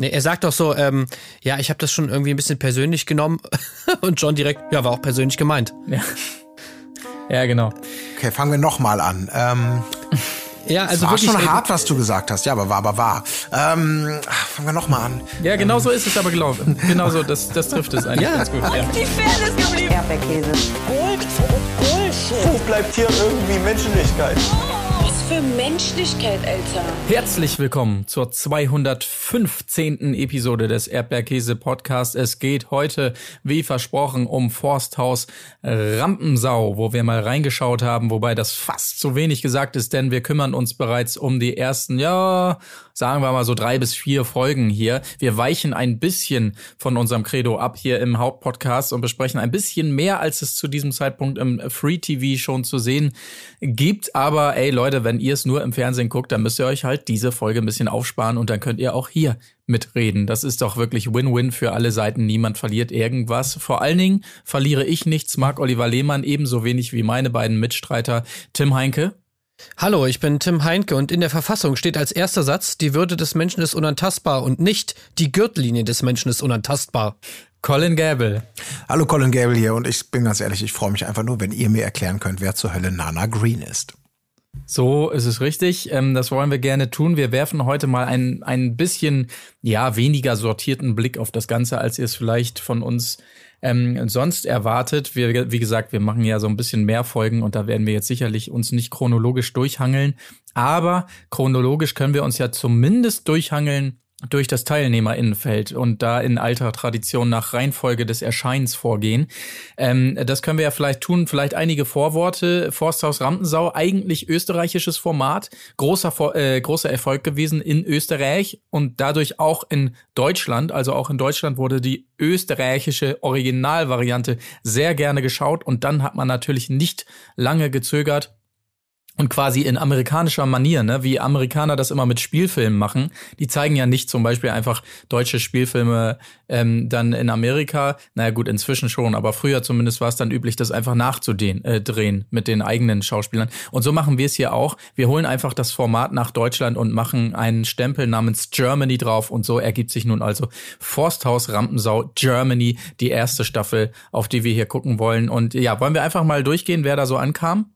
Nee, er sagt doch so, ähm, ja, ich habe das schon irgendwie ein bisschen persönlich genommen. Und John direkt, ja, war auch persönlich gemeint. Ja, ja genau. Okay, fangen wir nochmal an. Ähm, ja, also war wirklich, schon hart, was du gesagt hast. Ja, aber war aber wahr. Ähm, fangen wir nochmal an. Ja, genau so ist es aber gelaufen. Genau so, das, das trifft es eigentlich Ja. ganz gut. Ja. Die Fairness geblieben. Erdbeerkäse. Gold, Bullshit. Wo bleibt hier irgendwie Menschlichkeit? Was für Menschlichkeit, Alter. Herzlich willkommen zur 215. Episode des Erdbeerkäse Podcast. Es geht heute, wie versprochen, um Forsthaus Rampensau, wo wir mal reingeschaut haben, wobei das fast zu wenig gesagt ist, denn wir kümmern uns bereits um die ersten, ja, sagen wir mal so drei bis vier Folgen hier. Wir weichen ein bisschen von unserem Credo ab hier im Hauptpodcast und besprechen ein bisschen mehr, als es zu diesem Zeitpunkt im Free TV schon zu sehen gibt. Aber ey Leute, wenn ihr es nur im Fernsehen guckt, dann müsst ihr euch halt diese Folge ein bisschen aufsparen und dann könnt ihr auch hier mitreden. Das ist doch wirklich Win-Win für alle Seiten. Niemand verliert irgendwas. Vor allen Dingen verliere ich nichts, mag Oliver Lehmann ebenso wenig wie meine beiden Mitstreiter Tim Heinke. Hallo, ich bin Tim Heinke und in der Verfassung steht als erster Satz, die Würde des Menschen ist unantastbar und nicht die Gürtellinie des Menschen ist unantastbar. Colin Gable. Hallo Colin Gable hier und ich bin ganz ehrlich, ich freue mich einfach nur, wenn ihr mir erklären könnt, wer zur Hölle Nana Green ist. So ist es richtig. Ähm, das wollen wir gerne tun. Wir werfen heute mal ein, ein bisschen, ja, weniger sortierten Blick auf das Ganze, als ihr es vielleicht von uns ähm, sonst erwartet. Wir, wie gesagt, wir machen ja so ein bisschen mehr Folgen und da werden wir jetzt sicherlich uns nicht chronologisch durchhangeln. Aber chronologisch können wir uns ja zumindest durchhangeln durch das Teilnehmerinnenfeld und da in alter Tradition nach Reihenfolge des Erscheins vorgehen. Ähm, das können wir ja vielleicht tun. Vielleicht einige Vorworte. Forsthaus Rampensau, eigentlich österreichisches Format, großer, äh, großer Erfolg gewesen in Österreich und dadurch auch in Deutschland. Also auch in Deutschland wurde die österreichische Originalvariante sehr gerne geschaut und dann hat man natürlich nicht lange gezögert und quasi in amerikanischer Manier, ne, wie Amerikaner das immer mit Spielfilmen machen. Die zeigen ja nicht zum Beispiel einfach deutsche Spielfilme ähm, dann in Amerika. Naja gut, inzwischen schon, aber früher zumindest war es dann üblich, das einfach nachzudrehen äh, drehen mit den eigenen Schauspielern. Und so machen wir es hier auch. Wir holen einfach das Format nach Deutschland und machen einen Stempel namens Germany drauf. Und so ergibt sich nun also Forsthaus Rampensau Germany, die erste Staffel, auf die wir hier gucken wollen. Und ja, wollen wir einfach mal durchgehen, wer da so ankam?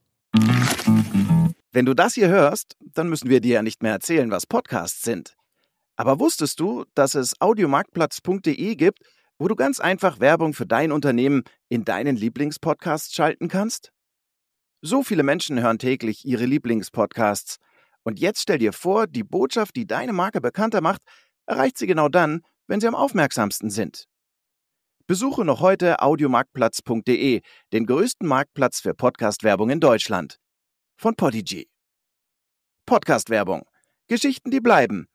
Wenn du das hier hörst, dann müssen wir dir ja nicht mehr erzählen, was Podcasts sind. Aber wusstest du, dass es audiomarktplatz.de gibt, wo du ganz einfach Werbung für dein Unternehmen in deinen Lieblingspodcasts schalten kannst? So viele Menschen hören täglich ihre Lieblingspodcasts. Und jetzt stell dir vor, die Botschaft, die deine Marke bekannter macht, erreicht sie genau dann, wenn sie am aufmerksamsten sind. Besuche noch heute audiomarktplatz.de, den größten Marktplatz für Podcast-Werbung in Deutschland von Podigy. Podcast-Werbung. Geschichten, die bleiben.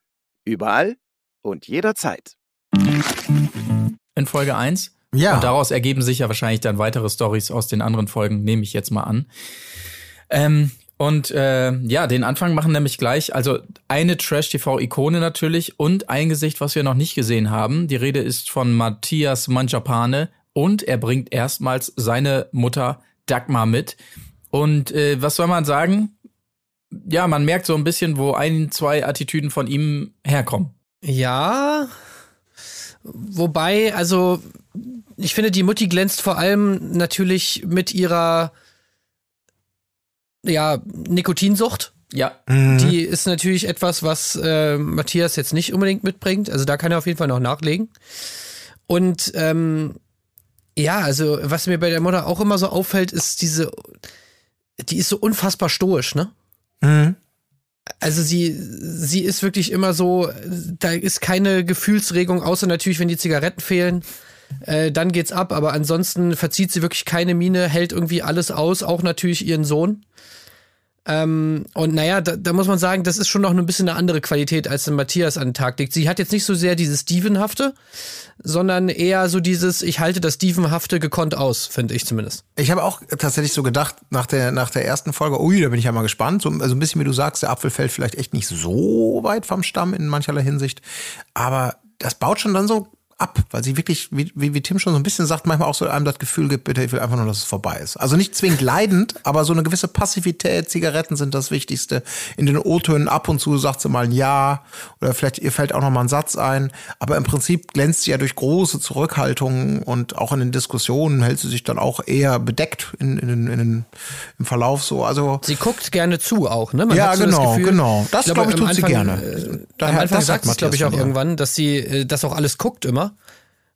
Überall und jederzeit. in Folge 1. Ja. Und daraus ergeben sich ja wahrscheinlich dann weitere Stories aus den anderen Folgen, nehme ich jetzt mal an. Ähm, und äh, ja, den Anfang machen nämlich gleich, also eine Trash-TV-Ikone natürlich und ein Gesicht, was wir noch nicht gesehen haben. Die Rede ist von Matthias Manjapane und er bringt erstmals seine Mutter Dagmar mit. Und äh, was soll man sagen? Ja, man merkt so ein bisschen, wo ein, zwei Attitüden von ihm herkommen. Ja, wobei, also ich finde, die Mutti glänzt vor allem natürlich mit ihrer ja, Nikotinsucht. Ja, Die ist natürlich etwas, was äh, Matthias jetzt nicht unbedingt mitbringt. Also da kann er auf jeden Fall noch nachlegen. Und ähm, ja, also was mir bei der Mutter auch immer so auffällt, ist diese, die ist so unfassbar stoisch, ne? Mhm. Also sie, sie ist wirklich immer so, da ist keine Gefühlsregung, außer natürlich, wenn die Zigaretten fehlen. Äh, dann geht's ab, aber ansonsten verzieht sie wirklich keine Miene, hält irgendwie alles aus, auch natürlich ihren Sohn. Ähm, und naja, da, da muss man sagen, das ist schon noch ein bisschen eine andere Qualität, als den Matthias an den Tag legt. Sie hat jetzt nicht so sehr dieses Stevenhafte, sondern eher so dieses, ich halte das Stevenhafte gekonnt aus, finde ich zumindest. Ich habe auch tatsächlich so gedacht, nach der, nach der ersten Folge, ui, da bin ich ja mal gespannt. So, also ein bisschen wie du sagst, der Apfel fällt vielleicht echt nicht so weit vom Stamm in mancherlei Hinsicht. Aber das baut schon dann so ab, weil sie wirklich, wie, wie, Tim schon so ein bisschen sagt, manchmal auch so einem das Gefühl gibt, bitte, ich will einfach nur, dass es vorbei ist. Also nicht zwingend leidend, aber so eine gewisse Passivität, Zigaretten sind das Wichtigste. In den O-Tönen ab und zu sagt sie mal ein Ja oder vielleicht ihr fällt auch noch mal ein Satz ein, aber im Prinzip glänzt sie ja durch große Zurückhaltungen und auch in den Diskussionen hält sie sich dann auch eher bedeckt in, in, in, in, im Verlauf so. Also Sie guckt gerne zu auch, ne? Man Ja, so genau, das Gefühl, genau. Das, ich glaub ich, tut sie Anfang, gerne. Äh, Daher- am Anfang das sagt sie, glaube ich, auch ihr. irgendwann, dass sie äh, das auch alles guckt immer.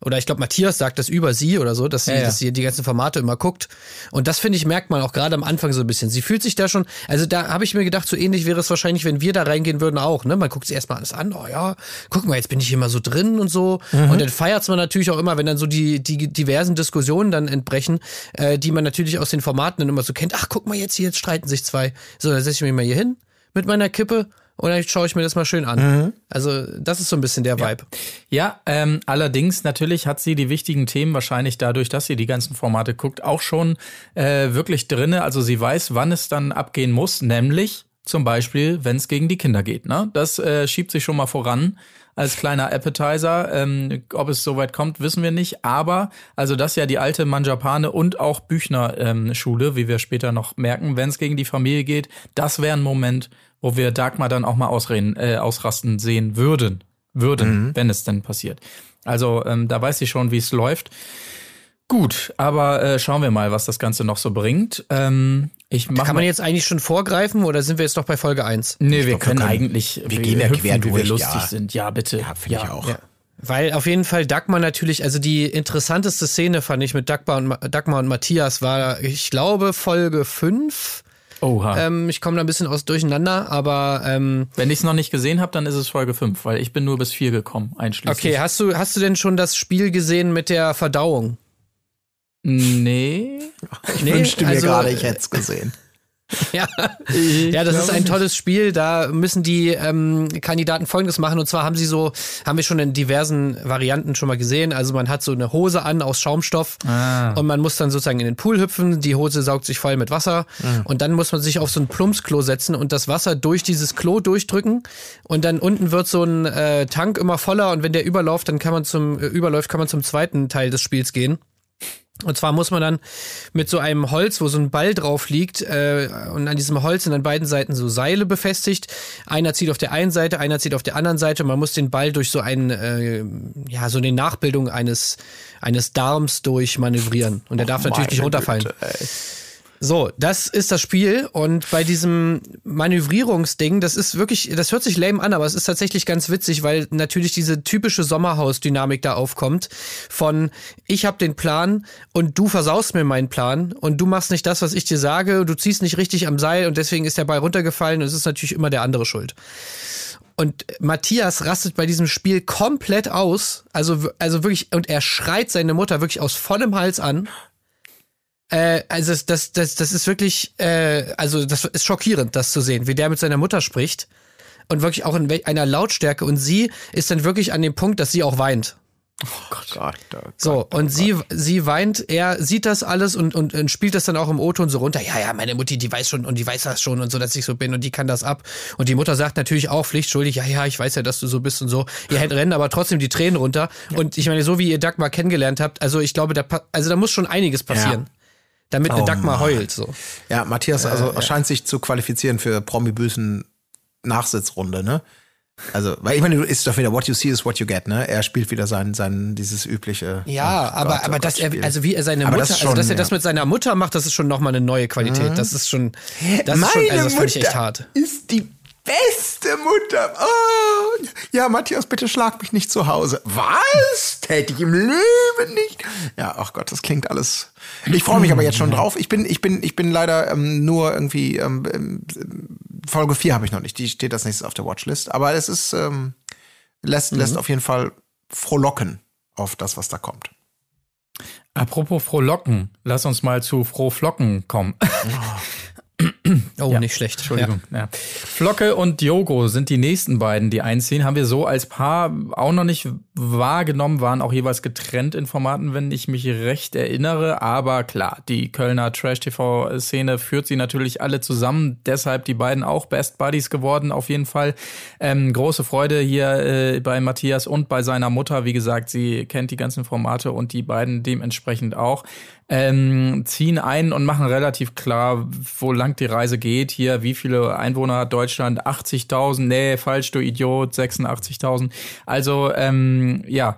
Oder ich glaube, Matthias sagt das über sie oder so, dass sie, Ja, ja. dass sie die ganzen Formate immer guckt. Und das finde ich, merkt man auch gerade am Anfang so ein bisschen. Sie fühlt sich da schon, also da habe ich mir gedacht, so ähnlich wäre es wahrscheinlich, wenn wir da reingehen würden auch, ne? Man guckt sich erstmal alles an, oh ja, guck mal, jetzt bin ich hier mal so drin und so. Mhm. Und dann feiert's man natürlich auch immer, wenn dann so die, die diversen Diskussionen dann entbrechen, äh, die man natürlich aus den Formaten dann immer so kennt. Ach, guck mal jetzt hier, jetzt streiten sich zwei. So, dann setze ich mich mal hier hin mit meiner Kippe und dann schaue ich mir das mal schön an. Mhm. Also, das ist so ein bisschen der Vibe. Ja, ähm, allerdings natürlich hat sie die wichtigen Themen wahrscheinlich dadurch, dass sie die ganzen Formate guckt, auch schon äh, wirklich drinne. Also sie weiß, wann es dann abgehen muss, nämlich zum Beispiel, wenn es gegen die Kinder geht. Ne? Das äh, schiebt sich schon mal voran als kleiner Appetizer. Ähm, ob es soweit kommt, wissen wir nicht. Aber also das ist ja die alte Manjapane und auch Büchner ähm, Schule, wie wir später noch merken, wenn es gegen die Familie geht. Das wäre ein Moment, wo wir Dagmar dann auch mal ausreden, äh, ausrasten sehen würden würden, wenn es denn passiert. Also ähm, da weiß ich schon, wie es läuft. Gut, aber äh, schauen wir mal, was das Ganze noch so bringt. Ähm, ich mach Kann man jetzt eigentlich schon vorgreifen oder sind wir jetzt doch bei Folge 1? Nee, wir glaub, wir können können- eigentlich wir gehen ja hüpfen, quer wie wir durch, lustig ja. sind. Ja, bitte. Ja, finde ich auch. Ja. Weil auf jeden Fall Dagmar natürlich, also die interessanteste Szene fand ich mit Dagmar und, Ma- Dagmar und Matthias war, ich glaube, Folge 5. Oha. Ähm, ich komme da ein bisschen aus durcheinander, aber ähm, Wenn ich es noch nicht gesehen habe, dann ist es Folge 5, weil ich bin nur bis 4 gekommen, einschließlich. okay, hast du, hast du denn schon das Spiel gesehen mit der Verdauung? Nee. Ich Nee, wünschte mir also, gerade, ich hätte es gesehen. Ja, ja das ist ein tolles Spiel. Da müssen die ähm, Kandidaten Folgendes machen. Und zwar haben sie so, haben wir schon in diversen Varianten schon mal gesehen. Also man hat so eine Hose an aus Schaumstoff Ah. und man muss dann sozusagen in den Pool hüpfen. Die Hose saugt sich voll mit Wasser und dann muss man sich auf so ein Plumpsklo setzen und das Wasser durch dieses Klo durchdrücken. Und dann unten wird so ein äh, Tank immer voller und wenn der überläuft, dann kann man zum äh, überläuft, kann man zum zweiten Teil des Spiels gehen. Und zwar muss man dann mit so einem Holz, wo so ein Ball drauf liegt, äh, und an diesem Holz sind an beiden Seiten so Seile befestigt. Einer zieht auf der einen Seite, einer zieht auf der anderen Seite. Und man muss den Ball durch so einen, äh, ja, so eine Nachbildung eines, eines Darms durchmanövrieren. Und der darf natürlich nicht runterfallen. Güte. So, das ist das Spiel und bei diesem Manövrierungsding, das ist wirklich, das hört sich lame an, aber es ist tatsächlich ganz witzig, weil natürlich diese typische Sommerhaus-Dynamik da aufkommt von ich habe den Plan und du versaust mir meinen Plan und du machst nicht das, was ich dir sage, du ziehst nicht richtig am Seil und deswegen ist der Ball runtergefallen und es ist natürlich immer der andere schuld. Und Matthias rastet bei diesem Spiel komplett aus, also also wirklich und er schreit seine Mutter wirklich aus vollem Hals an. Äh, also das, das, das, ist wirklich, äh, also das ist schockierend, das zu sehen, wie der mit seiner Mutter spricht. Und wirklich auch in einer Lautstärke. Und sie ist dann wirklich an dem Punkt, dass sie auch weint. Gott, oh Gott, So, und sie, sie weint, er sieht das alles und, und, und spielt das dann auch im O-Ton so runter. Ja, ja, meine Mutti, die weiß schon und die weiß das schon und so, dass ich so bin und die kann das ab. Und die Mutter sagt natürlich auch pflichtschuldig, ja, ja, ich weiß ja, dass du so bist und so. Ihr hält rennen aber trotzdem die Tränen runter. Und ich meine, so wie ihr Dagmar kennengelernt habt, also ich glaube, da, also da muss schon einiges passieren. Damit eine Oh Dagmar Mann. heult, so. Ja, Matthias also scheint sich zu qualifizieren für Promi-Büßen Nachsitzrunde, ne? Also, weil ich meine, du ist doch wieder what you see is what you get, ne? Er spielt wieder sein, sein dieses übliche. Ja, oh aber, Gott, oh aber Gott, dass er, Spiel. also wie er seine Aber Mutter, das ist also dass schon, er das ja. mit seiner Mutter macht, das ist schon nochmal eine neue Qualität. Das ist schon, das ist schon, also das fand ich echt hart. ist die beste Mutter. Oh. Ja, Matthias, bitte schlag mich nicht zu Hause. Was? Täte ich im Leben nicht. Ja, ach Gott, das klingt alles. Ich freue mich aber jetzt schon drauf. Ich bin, ich bin, ich bin leider ähm, nur irgendwie ähm, ähm, Folge 4 habe ich noch nicht. Die steht als nächstes auf der Watchlist. Aber es ist ähm, lässt, lässt auf jeden Fall frohlocken auf das, was da kommt. Apropos Frohlocken, lass uns mal zu Frohflocken kommen. Oh, Ja, nicht schlecht. Entschuldigung. Ja. Flocke und Diogo sind die nächsten beiden, die einziehen. Haben wir so als Paar auch noch nicht wahrgenommen, waren auch jeweils getrennt in Formaten, wenn ich mich recht erinnere. Aber klar, die Kölner Trash-TV-Szene führt sie natürlich alle zusammen. Deshalb die beiden auch Best Buddies geworden, auf jeden Fall. Ähm, große Freude hier äh, bei Matthias und bei seiner Mutter. Wie gesagt, sie kennt die ganzen Formate und die beiden dementsprechend auch ähm, ziehen ein und machen relativ klar, wo lang die Reise geht. Hier, wie viele Einwohner hat Deutschland? 80.000? Nee, falsch, du Idiot, 86.000. Also, ähm, ja,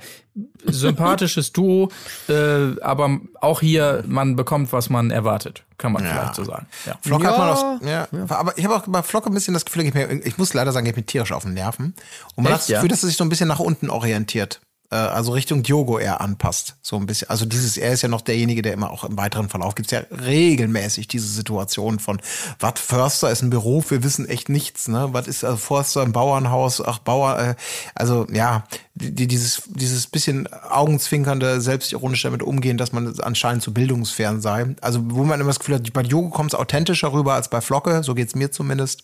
sympathisches Duo, äh, aber auch hier, man bekommt, was man erwartet, kann man Ja. vielleicht so sagen. Ja. Flocke hat man Ja. auch, ja, aber ich habe auch bei Flocke ein bisschen das Gefühl, ich, muss leider sagen, ich bin tierisch auf den Nerven. Und man Echt, hat das ja? Gefühl, dass er sich so ein bisschen nach unten orientiert. Äh, Also Richtung Diogo eher anpasst. So ein bisschen. Also dieses, er ist ja noch derjenige, der immer auch im weiteren Verlauf gibt es ja regelmäßig diese Situation von, was Förster ist ein Büro, wir wissen echt nichts, ne? Was ist also Förster im Bauernhaus, ach Bauer, äh, also ja, die, dieses, dieses bisschen augenzwinkernde, selbstironisch damit umgehen, dass man anscheinend zu bildungsfern sei. Also wo man immer das Gefühl hat, bei Diogo kommt es authentischer rüber als bei Flocke, so geht's mir zumindest.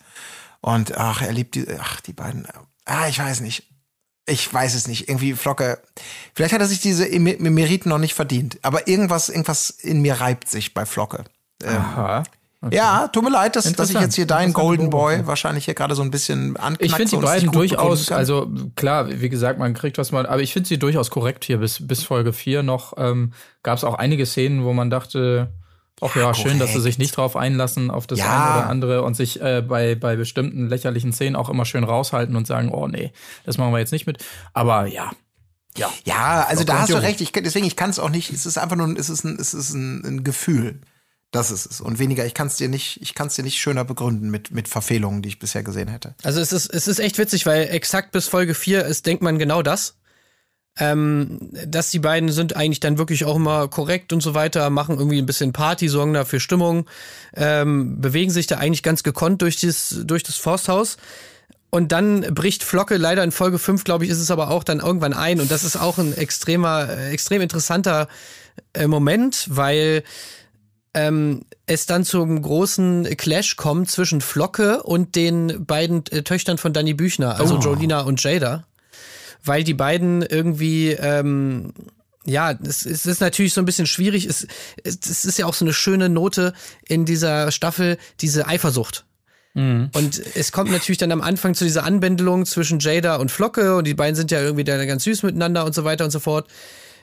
Und ach, er liebt die, ach, die beiden, ah, ich weiß nicht. Ich weiß es nicht. Irgendwie Flocke. Vielleicht hat er sich diese Meriten noch nicht verdient. Aber irgendwas, irgendwas in mir reibt sich bei Flocke. Ähm, Aha. Ja, tut mir leid, dass, dass ich jetzt hier deinen Golden Boy wahrscheinlich hier gerade so ein bisschen anknackse Ich finde die beiden durchaus, also klar, wie gesagt, man kriegt was man, aber ich finde sie durchaus korrekt hier bis, bis Folge 4 noch. Ähm, Gab es auch einige Szenen, wo man dachte, ach ja, Ja, schön, dass sie sich nicht drauf einlassen auf das Ja. eine oder andere und sich äh, bei, bei bestimmten lächerlichen Szenen auch immer schön raushalten und sagen, oh nee, das machen wir jetzt nicht mit. Aber ja, ja. Ja, also da hast du recht. Ich, deswegen, ich kann es auch nicht. Es ist einfach nur, ein- es ist ein, es ist ein, ein Gefühl. Das ist es. Und weniger, ich kann es dir nicht, ich kann es dir nicht schöner begründen mit, mit Verfehlungen, die ich bisher gesehen hätte. Also es ist, es ist echt witzig, weil exakt bis Folge 4 ist, denkt man genau das. Ähm, dass die beiden sind eigentlich dann wirklich auch immer korrekt und so weiter, machen irgendwie ein bisschen Party, sorgen da für Stimmung, ähm, bewegen sich da eigentlich ganz gekonnt durch das, durch das Forsthaus. Und dann bricht Flocke leider in Folge 5, glaube ich, ist es aber auch dann irgendwann ein. Und das ist auch ein extremer, äh, extrem interessanter äh, Moment, weil ähm, es dann zum großen Clash kommt zwischen Flocke und den beiden äh, Töchtern von Danny Büchner, also Jolina und Jada. Weil die beiden irgendwie, ähm, ja, es, es ist natürlich so ein bisschen schwierig. Es, es, ist ja auch so eine schöne Note in dieser Staffel, diese Eifersucht. Und es kommt natürlich dann am Anfang zu dieser Anbändelung zwischen Jada und Flocke und die beiden sind ja irgendwie dann ganz süß miteinander und so weiter und so fort.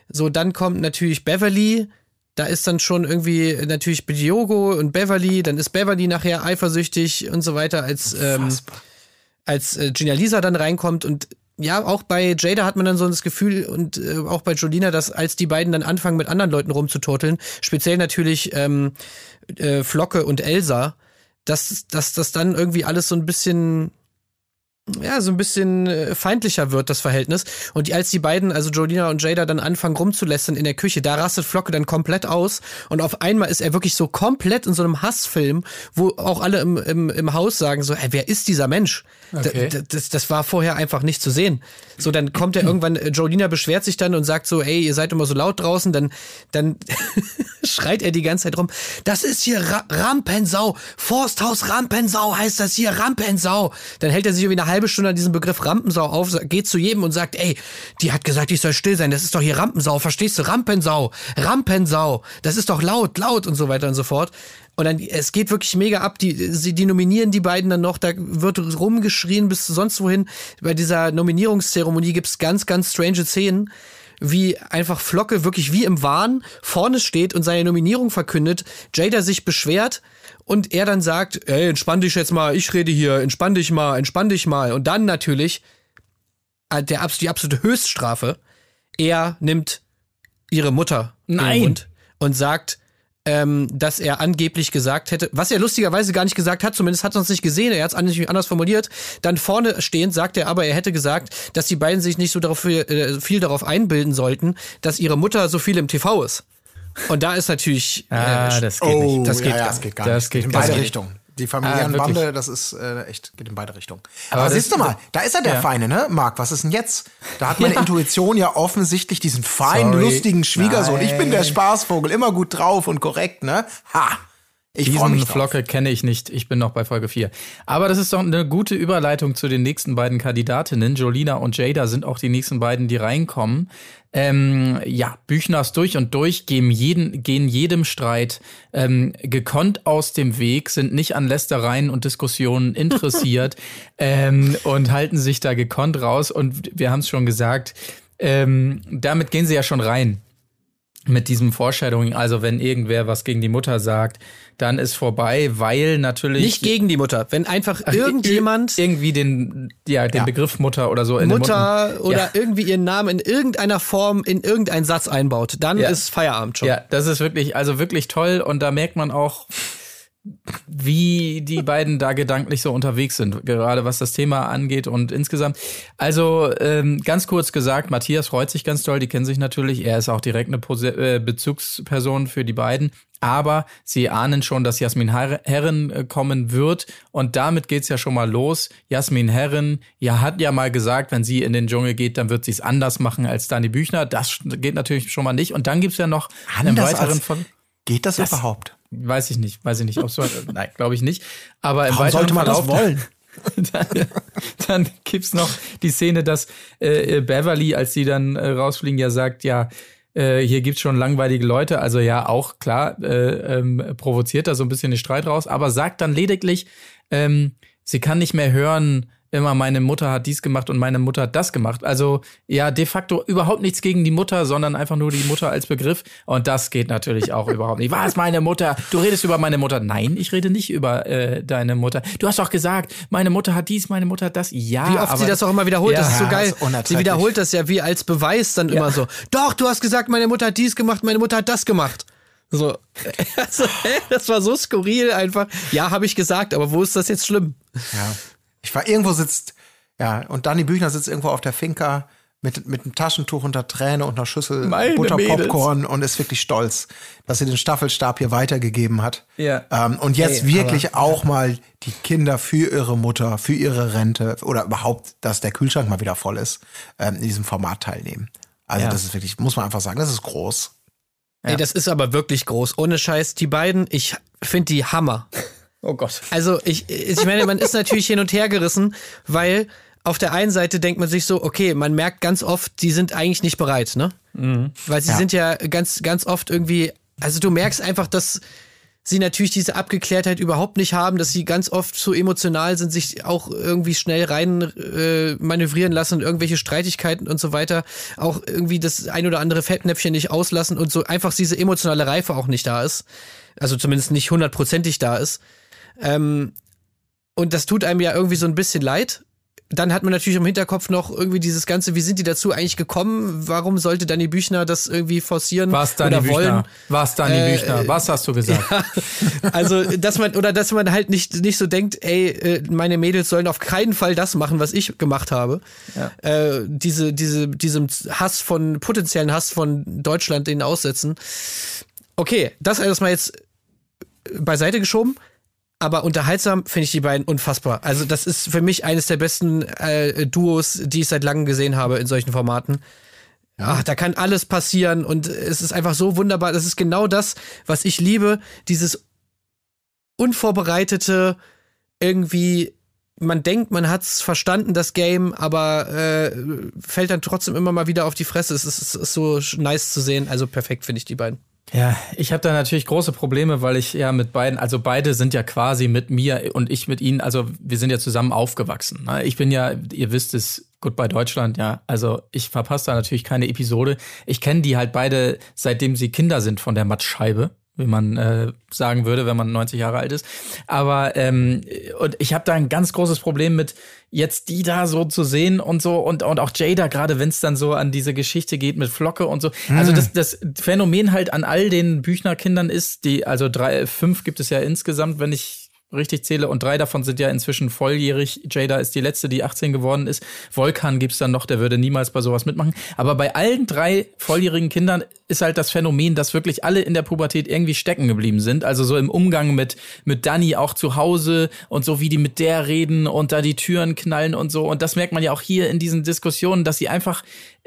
So, dann kommt natürlich Beverly. Da ist dann schon irgendwie natürlich Diogo und Beverly. Dann ist Beverly nachher eifersüchtig und so weiter, als, ähm, als äh, Gina Lisa dann reinkommt. Und ja, auch bei Jada hat man dann so das Gefühl und äh, auch bei Jolina, dass als die beiden dann anfangen mit anderen Leuten rumzuturteln, speziell natürlich ähm, äh, Flocke und Elsa, dass, dass das dann irgendwie alles so ein bisschen ja, so ein bisschen äh, feindlicher wird, das Verhältnis. Und die, als die beiden, also Jolina und Jada, dann anfangen rumzulästern in der Küche, da rastet Flocke dann komplett aus. Und auf einmal ist er wirklich so komplett in so einem Hassfilm, wo auch alle im, im, im Haus sagen so, ey, wer ist dieser Mensch? Okay. D- d- Das, das war vorher einfach nicht zu sehen. So, dann kommt er irgendwann, äh, Jolina beschwert sich dann und sagt so, ey, ihr seid immer so laut draußen, dann, dann schreit er die ganze Zeit rum, das ist hier Ra Rampensau, Forsthaus Rampensau heißt das hier, Rampensau. Dann hält er sich irgendwie eine halbe Stunde an diesem Begriff Rampensau auf, geht zu jedem und sagt, ey, die hat gesagt, ich soll still sein, das ist doch hier Rampensau, verstehst du? Rampensau, Rampensau, das ist doch laut, laut und so weiter und so fort. Und dann, es geht wirklich mega ab. Die, sie, die nominieren die beiden dann noch, da wird rumgeschrien bis sonst wohin. Bei dieser Nominierungszeremonie gibt's ganz, ganz strange Szenen, wie einfach Flocke wirklich wie im Wahn vorne steht und seine Nominierung verkündet, Jada sich beschwert und er dann sagt, ey, entspann dich jetzt mal, ich rede hier, entspann dich mal, entspann dich mal. Und dann natürlich äh, der, die absolute Höchststrafe, er nimmt ihre Mutter in Nein. den Mund und sagt, ähm, dass er angeblich gesagt hätte, was er lustigerweise gar nicht gesagt hat, zumindest hat er uns nicht gesehen, er hat es anders formuliert. Dann vorne stehend sagt er aber, er hätte gesagt, dass die beiden sich nicht so darauf, äh, viel darauf einbilden sollten, dass ihre Mutter so viel im TV ist. Und da ist natürlich. Ah, äh, das geht nicht. Das geht ja, ja, das nicht. geht gar Das nicht. geht in beide. Richtungen. Die Ah, Familienbande, wirklich. das ist äh, echt, geht in beide Richtungen. Aber Aber, siehst du mal, da ist er der Ja. Feine, ne? Marc, was ist denn jetzt? Da hat meine Ja. Intuition ja offensichtlich diesen feinen, Sorry. lustigen Schwiegersohn. Ich bin der Nein. Spaßvogel, immer gut drauf und korrekt, ne? Ha! Ich Diesen. Flocke kenne ich nicht. Ich bin noch bei Folge 4. Aber das ist doch eine gute Überleitung zu den nächsten beiden Kandidatinnen. Jolina und Jada sind auch die nächsten beiden, die reinkommen. Ähm, ja, Büchners durch und durch gehen, jeden, gehen jedem Streit ähm, gekonnt aus dem Weg, sind nicht an Lästereien und Diskussionen interessiert ähm, und halten sich da gekonnt raus. Und wir haben es schon gesagt, ähm, damit gehen sie ja schon rein mit diesem Foreshadowing, also wenn irgendwer was gegen die Mutter sagt, dann ist vorbei, weil natürlich Nicht gegen die Mutter. Wenn einfach Ach, irgendjemand irgendwie den ja den Ja. Begriff Mutter oder so in den Mutter oder ja. irgendwie ihren Namen in irgendeiner Form in irgendeinen Satz einbaut, dann Ja. ist Feierabend schon. ja, das ist wirklich also wirklich toll und da merkt man auch wie die beiden da gedanklich so unterwegs sind, gerade was das Thema angeht und insgesamt. Also ähm, ganz kurz gesagt, Matthias freut sich ganz toll, die kennen sich natürlich. Er ist auch direkt eine Pose äh, Bezugsperson für die beiden. Aber sie ahnen schon, dass Jasmin Her Herren äh, kommen wird. Und damit geht's ja schon mal los. Jasmin Herren, ja, hat ja mal gesagt, wenn sie in den Dschungel geht, dann wird sie es anders machen als Dani Büchner. Das geht natürlich schon mal nicht. Und dann gibt's ja noch einen Anders weiteren als- von. Geht das, überhaupt? Weiß ich nicht, weiß ich nicht, ob so, nein, glaube ich nicht. Aber im Warum sollte man das Verlauf, wollen? dann, dann gibt's noch die Szene, dass äh, Beverly, als sie dann äh, rausfliegen, ja sagt, ja, äh, hier gibt's schon langweilige Leute, also ja, auch klar, äh, ähm, provoziert da so ein bisschen den Streit raus, aber sagt dann lediglich, ähm, sie kann nicht mehr hören, immer meine Mutter hat dies gemacht und meine Mutter hat das gemacht. Also ja, de facto überhaupt nichts gegen die Mutter, sondern einfach nur die Mutter als Begriff. Und das geht natürlich auch überhaupt nicht. Was, meine Mutter? Du redest über meine Mutter. Nein, ich rede nicht über äh, deine Mutter. Du hast doch gesagt, meine Mutter hat dies, meine Mutter hat das. Ja, Wie oft aber sie das auch immer wiederholt, Ja, das ist so geil. ist sie wiederholt das ja wie als Beweis dann immer so. Doch, du hast gesagt, meine Mutter hat dies gemacht, meine Mutter hat das gemacht. So, also, hä? das war so skurril einfach. Ja, habe ich gesagt, aber wo ist das jetzt schlimm? Ja. Ich war irgendwo sitzt, ja, und Dani Büchner sitzt irgendwo auf der Finca mit, mit einem Taschentuch unter Träne und einer Schüssel Meine Butterpopcorn und ist wirklich stolz, dass sie den Staffelstab hier weitergegeben hat. Ja. Ähm, und jetzt Ey, wirklich auch mal die Kinder für ihre Mutter, für ihre Rente oder überhaupt, dass der Kühlschrank mal wieder voll ist, ähm, in diesem Format teilnehmen. Also Ja. das ist wirklich, muss man einfach sagen, das ist groß. Ey, das ist aber wirklich groß. Ohne Scheiß, die beiden, ich finde die Hammer. Oh Gott. Also ich, ich meine, man ist natürlich hin und her gerissen, weil auf der einen Seite denkt man sich so, okay, man merkt ganz oft, die sind eigentlich nicht bereit, ne? Weil sie Ja. sind ja ganz, ganz oft irgendwie, also du merkst einfach, dass sie natürlich diese Abgeklärtheit überhaupt nicht haben, dass sie ganz oft zu emotional sind, sich auch irgendwie schnell rein äh, manövrieren lassen und irgendwelche Streitigkeiten und so weiter, auch irgendwie das ein oder andere Fettnäpfchen nicht auslassen und so einfach diese emotionale Reife auch nicht da ist. Also zumindest nicht hundertprozentig da ist. Ähm, und das tut einem ja irgendwie so ein bisschen leid. Dann hat man natürlich im Hinterkopf noch irgendwie dieses Ganze, wie sind die dazu eigentlich gekommen? Warum sollte Dani Büchner das irgendwie forcieren Was, Dani oder wollen? Büchner? Was, Dani Äh, Büchner? Was hast du gesagt? Also, dass man, oder dass man halt nicht, nicht so denkt, ey, äh, meine Mädels sollen auf keinen Fall das machen, was ich gemacht habe. Äh, diese, diese, diesem Hass von, potenziellen Hass von Deutschland den aussetzen. Okay, das erstmal jetzt beiseite geschoben. Aber unterhaltsam finde ich die beiden unfassbar. Also das ist für mich eines der besten äh, Duos, die ich seit langem gesehen habe in solchen Formaten. Ach, da kann alles passieren und es ist einfach so wunderbar. Das ist genau das, was ich liebe. Dieses unvorbereitete, irgendwie, man denkt, man hat's verstanden, das Game, aber äh, fällt dann trotzdem immer mal wieder auf die Fresse. Es ist, es ist so nice zu sehen. Also perfekt finde ich die beiden. Ja, ich habe da natürlich große Probleme, weil ich ja mit beiden, also beide sind ja quasi mit mir und ich mit ihnen, also wir sind ja zusammen aufgewachsen. Ne? Ich bin ja, ihr wisst es, Goodbye Deutschland, ja. Also ich verpasse da natürlich keine Episode. Ich kenne die halt beide, seitdem sie Kinder sind von der Mattscheibe wie man äh, sagen würde, wenn man 90 Jahre alt ist. Aber ähm, und ich habe da ein ganz großes Problem mit jetzt die da so zu sehen und so und und auch Jada gerade, wenn es dann so an diese Geschichte geht mit Flocke und so. Also das das Phänomen halt an all den Büchner-Kindern ist, die also drei fünf gibt es ja insgesamt, wenn ich richtig zähle. Und drei davon sind ja inzwischen volljährig. Jada ist die letzte, die 18 geworden ist. Volkan gibt's dann noch, der würde niemals bei sowas mitmachen. Aber bei allen drei volljährigen Kindern ist halt das Phänomen, dass wirklich alle in der Pubertät irgendwie stecken geblieben sind. Also so im Umgang mit, mit Dani auch zu Hause und so wie die mit der reden und da die Türen knallen und so. Und das merkt man ja auch hier in diesen Diskussionen, dass sie einfach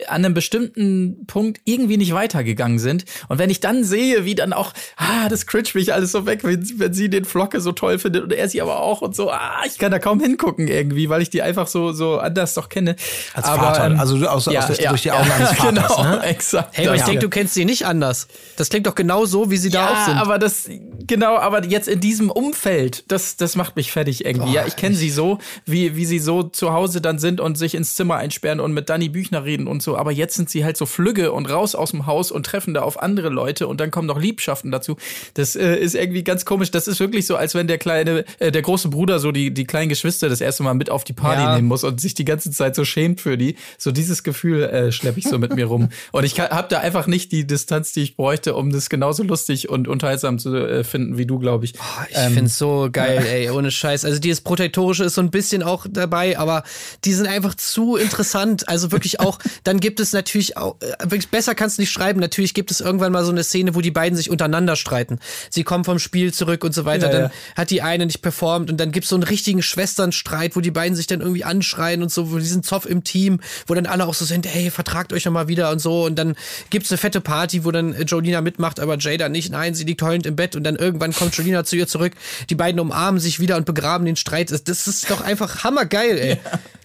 an einem bestimmten Punkt irgendwie nicht weitergegangen sind. Und wenn ich dann sehe, wie dann auch, ah, das cringe mich alles so weg, wenn, wenn sie den Flocke so toll findet und er sie aber auch und so, ah, ich kann da kaum hingucken irgendwie, weil ich die einfach so, so anders doch kenne. Als aber, Vater, ähm, also aus, ja, aus der, ja, durch die Augen ja, eines Vaters. Genau, Ne? exakt. Hey, aber ich denke, du kennst sie nicht anders. Das klingt doch genau so, wie sie da auch Ja, sind. aber das, genau, aber jetzt in diesem Umfeld, das, das macht mich fertig irgendwie. ja, ich kenne sie so, wie, wie sie so zu Hause dann sind und sich ins Zimmer einsperren und mit Danny Büchner reden und so. Aber jetzt sind sie halt so flügge und raus aus dem Haus und treffen da auf andere Leute und dann kommen noch Liebschaften dazu. Das äh, ist irgendwie ganz komisch. Das ist wirklich so, als wenn der kleine, äh, der große Bruder so die, die kleinen Geschwister das erste Mal mit auf die Party Ja. nehmen muss und sich die ganze Zeit so schämt für die. So dieses Gefühl äh, schleppe ich so mit mir rum. Und ich habe da einfach nicht die Distanz, die ich bräuchte, um das genauso lustig und unterhaltsam zu äh, finden wie du, glaube ich. Ich find's so geil, ey, ohne Scheiß. Also dieses Protektorische ist so ein bisschen auch dabei, aber die sind einfach zu interessant. Also wirklich auch, dann gibt es natürlich auch, äh, wirklich besser kannst du nicht schreiben. Natürlich gibt es irgendwann mal so eine Szene, wo die beiden sich untereinander streiten. Sie kommen vom Spiel zurück und so weiter. Ja, dann ja. hat die eine nicht performt und dann gibt's so einen richtigen Schwesternstreit, wo die beiden sich dann irgendwie anschreien und so, wo diesen Zoff im Team, wo dann alle auch so sind, hey, vertragt euch noch mal wieder und so. Und dann gibt's eine fette Party, wo dann äh, Jolina mitmacht, aber Jada nicht. Nein, sie liegt heulend im Bett und dann irgendwann kommt Jolina zu ihr zurück. Die beiden umarmen sich wieder und begraben den Streit. Das- Das ist doch einfach hammergeil, ey.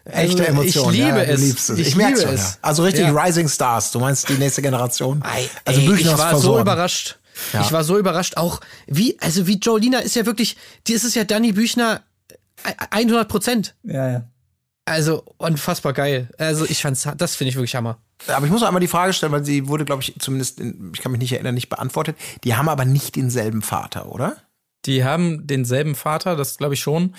Echte Also, Emotionen. Ich liebe ja, es. Es. Ich, Ich schon. es. Ja. Also richtig Ja. Rising Stars. Du meinst die nächste Generation? Also Ey, Büchner ich war so überrascht. Ja. Ich war so überrascht auch, wie, also wie Jolina ist ja wirklich, die ist es ja Danny Büchner äh, 100 Prozent. Ja, ja. Also unfassbar geil. Also ich fand's, das finde ich wirklich Hammer. Aber ich muss noch einmal die Frage stellen, weil sie wurde, glaube ich, zumindest, in, ich kann mich nicht erinnern, nicht beantwortet. Die haben aber nicht denselben Vater, oder? Die haben denselben Vater, das glaube ich schon.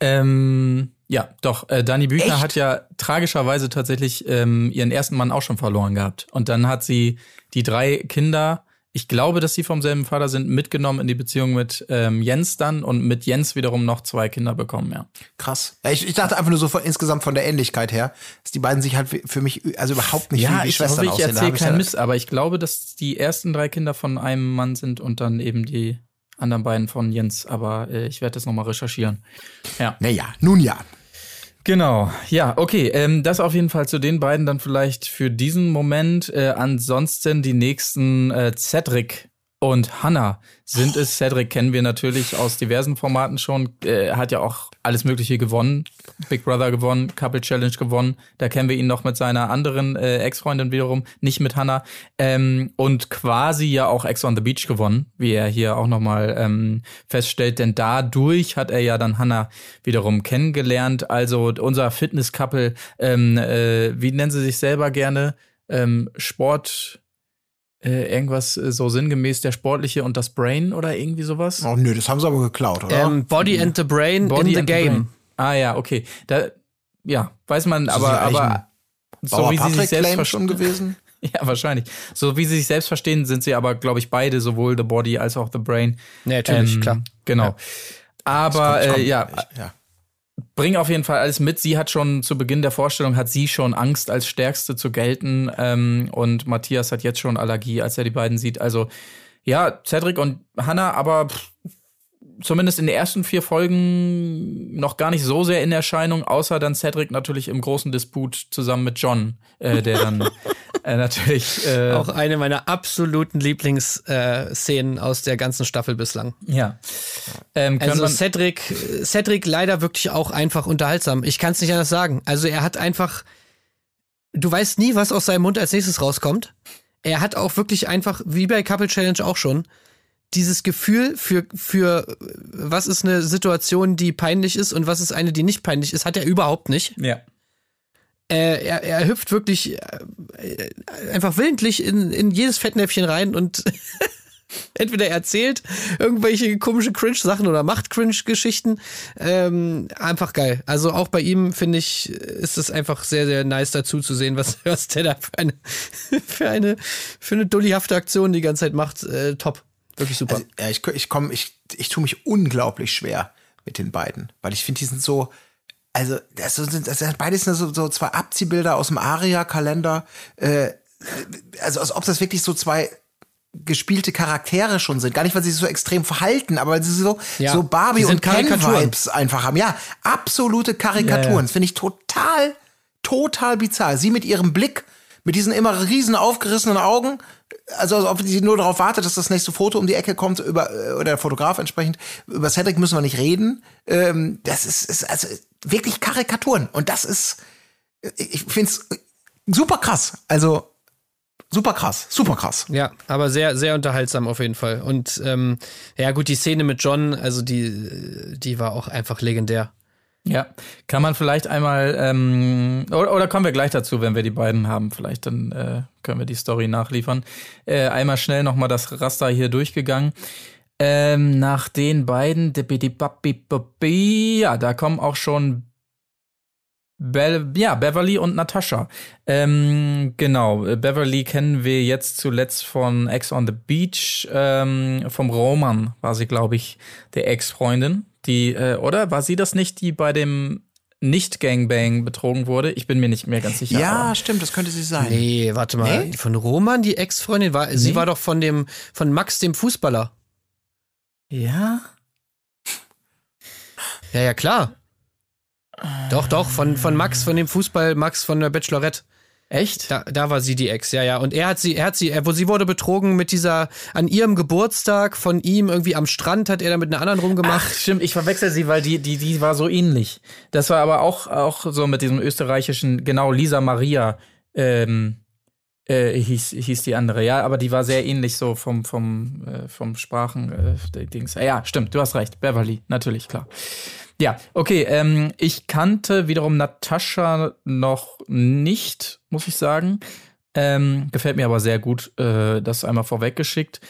Ähm, ja, doch. Äh, Dani Büchner Echt? hat ja tragischerweise tatsächlich ähm, ihren ersten Mann auch schon verloren gehabt. Und dann hat sie die drei Kinder, ich glaube, dass sie vom selben Vater sind, mitgenommen in die Beziehung mit ähm, Jens dann und mit Jens wiederum noch zwei Kinder bekommen, ja. Krass. Ja, Ich, ich dachte einfach nur so von, insgesamt von der Ähnlichkeit her, dass die beiden sich halt für mich also überhaupt nicht wie, wie ich Schwestern hoffe, ich aussehen. Erzähle keinen ja- Mist, aber ich glaube, dass die ersten drei Kinder von einem Mann sind und dann eben die anderen beiden von Jens. Aber äh, ich werde das nochmal recherchieren. Ja. Naja, nun ja. Genau, ja, okay. Ähm, das auf jeden Fall zu den beiden dann vielleicht für diesen Moment. Äh, ansonsten die nächsten äh, Cedric und Hannah sind es. Cedric kennen wir natürlich aus diversen Formaten schon. Äh, hat ja auch alles Mögliche gewonnen. Big Brother gewonnen, Couple Challenge gewonnen. Da kennen wir ihn noch mit seiner anderen äh, Ex-Freundin wiederum, nicht mit Hannah. Ähm, und quasi ja auch Ex on the Beach gewonnen, wie er hier auch nochmal ähm, feststellt. Denn dadurch hat er ja dann Hannah wiederum kennengelernt. Also unser Fitness-Couple, ähm, äh, wie nennen sie sich selber gerne? Ähm, Sport, äh, irgendwas äh, so sinngemäß der Sportliche und das Brain oder irgendwie sowas? Oh nö, das haben sie aber geklaut, oder? Ähm, Body and the Brain in the the Game. Brain. Ah ja, okay. Da, ja, weiß man, Das aber, ja aber so Bauer wie sie sich selbst verstehen. gewesen. Ja, wahrscheinlich. So wie sie sich selbst verstehen, sind sie aber, glaube ich, beide, sowohl The Body als auch The Brain. Ja, natürlich, Ähm, klar. Genau. Aber Kommt, äh, kommt. ja, Ich- ja. Bring auf jeden Fall alles mit. Sie hat schon zu Beginn der Vorstellung, hat sie schon Angst, als Stärkste zu gelten. Ähm, und Matthias hat jetzt schon Allergie, als er die beiden sieht. Also ja, Cedric und Hannah, aber pff, zumindest in den ersten vier Folgen noch gar nicht so sehr in Erscheinung, außer dann Cedric natürlich im großen Disput zusammen mit John, äh, der dann äh, natürlich äh, Auch eine meiner absoluten Lieblingsszenen aus der ganzen Staffel bislang. ja. Ähm, Also Cedric, Cedric leider wirklich auch einfach unterhaltsam. Ich kann es nicht anders sagen. Also er hat einfach, du weißt nie, was aus seinem Mund als nächstes rauskommt. Er hat auch wirklich einfach, wie bei Couple Challenge auch schon, dieses Gefühl für, für äh, was ist eine Situation, die peinlich ist und was ist eine, die nicht peinlich ist, hat er überhaupt nicht. ja. Äh, er, er hüpft wirklich äh, äh, einfach willentlich in, in jedes Fettnäpfchen rein und entweder erzählt irgendwelche komische Cringe-Sachen oder macht Cringe-Geschichten. Ähm, einfach geil. Also auch bei ihm, finde ich, ist es einfach sehr, sehr nice dazu zu sehen, was, was der da für eine, für eine, für eine dullihafte Aktion die ganze Zeit macht. Äh, top. Wirklich super. Also, ja, ich, ich komme, ich, ich tue mich unglaublich schwer mit den beiden. Weil ich finde, die sind so, also das sind, das sind beides so, so zwei Abziehbilder aus dem Aria-Kalender. Äh, also als ob das wirklich so zwei gespielte Charaktere schon sind. Gar nicht, weil sie sich so extrem verhalten, aber weil sie so, Ja, so Barbie und. Ken-Vibes einfach haben. Ja, absolute Karikaturen. Ja, ja. Das finde ich total, total bizarr. Sie mit ihrem Blick, mit diesen immer riesen aufgerissenen Augen, also als ob sie nur darauf wartet, dass das nächste Foto um die Ecke kommt, über, äh, oder der Fotograf entsprechend. Über Cedric müssen wir nicht reden. Ähm, das ist, ist also wirklich Karikaturen. Und das ist, ich finde es super krass. Also, super krass, super krass. Ja, aber sehr, sehr unterhaltsam auf jeden Fall. Und ähm, ja, gut, die Szene mit John, also die, die war auch einfach legendär. Ja, kann man vielleicht einmal, ähm, oder, oder kommen wir gleich dazu, wenn wir die beiden haben, vielleicht dann äh, können wir die Story nachliefern. Äh, einmal schnell nochmal das Raster hier durchgegangen. Ähm, nach den beiden, ja, da kommen auch schon Be ja, Beverly und Natascha. Ähm, genau, äh, Beverly kennen wir jetzt zuletzt von Ex on the Beach. Ähm, vom Roman war sie, glaube ich, der Ex-Freundin. Die, äh, oder? War sie das nicht, die bei dem Nicht-Gangbang betrogen wurde? Ich bin mir nicht mehr ganz sicher. Ja, aber- stimmt, das könnte sie sein. Nee, warte mal. Nee? Von Roman, die Ex-Freundin, war, sie Nee. war doch von dem, von Max, dem Fußballer. Ja? Ja, ja, klar. Doch, doch, von, von Max, von dem Fußball, Max von der Bachelorette. Echt? Da, da war sie die Ex, ja, ja. Und er hat sie, er hat sie, er, wo sie wurde betrogen mit dieser, an ihrem Geburtstag von ihm irgendwie am Strand hat er da mit einer anderen rumgemacht. Ach, stimmt, ich verwechsel sie, weil die, die, die war so ähnlich. Das war aber auch, auch so mit diesem österreichischen, genau, Lisa Maria, ähm, äh, hieß, hieß die andere, ja, aber die war sehr ähnlich so vom, vom, äh, vom Sprachen, äh, Dings. Ja, stimmt, du hast recht. Beverly, natürlich, klar. Ja, okay, ähm, ich kannte wiederum Natascha noch nicht, muss ich sagen. Ähm, gefällt mir aber sehr gut, äh, das einmal vorweggeschickt.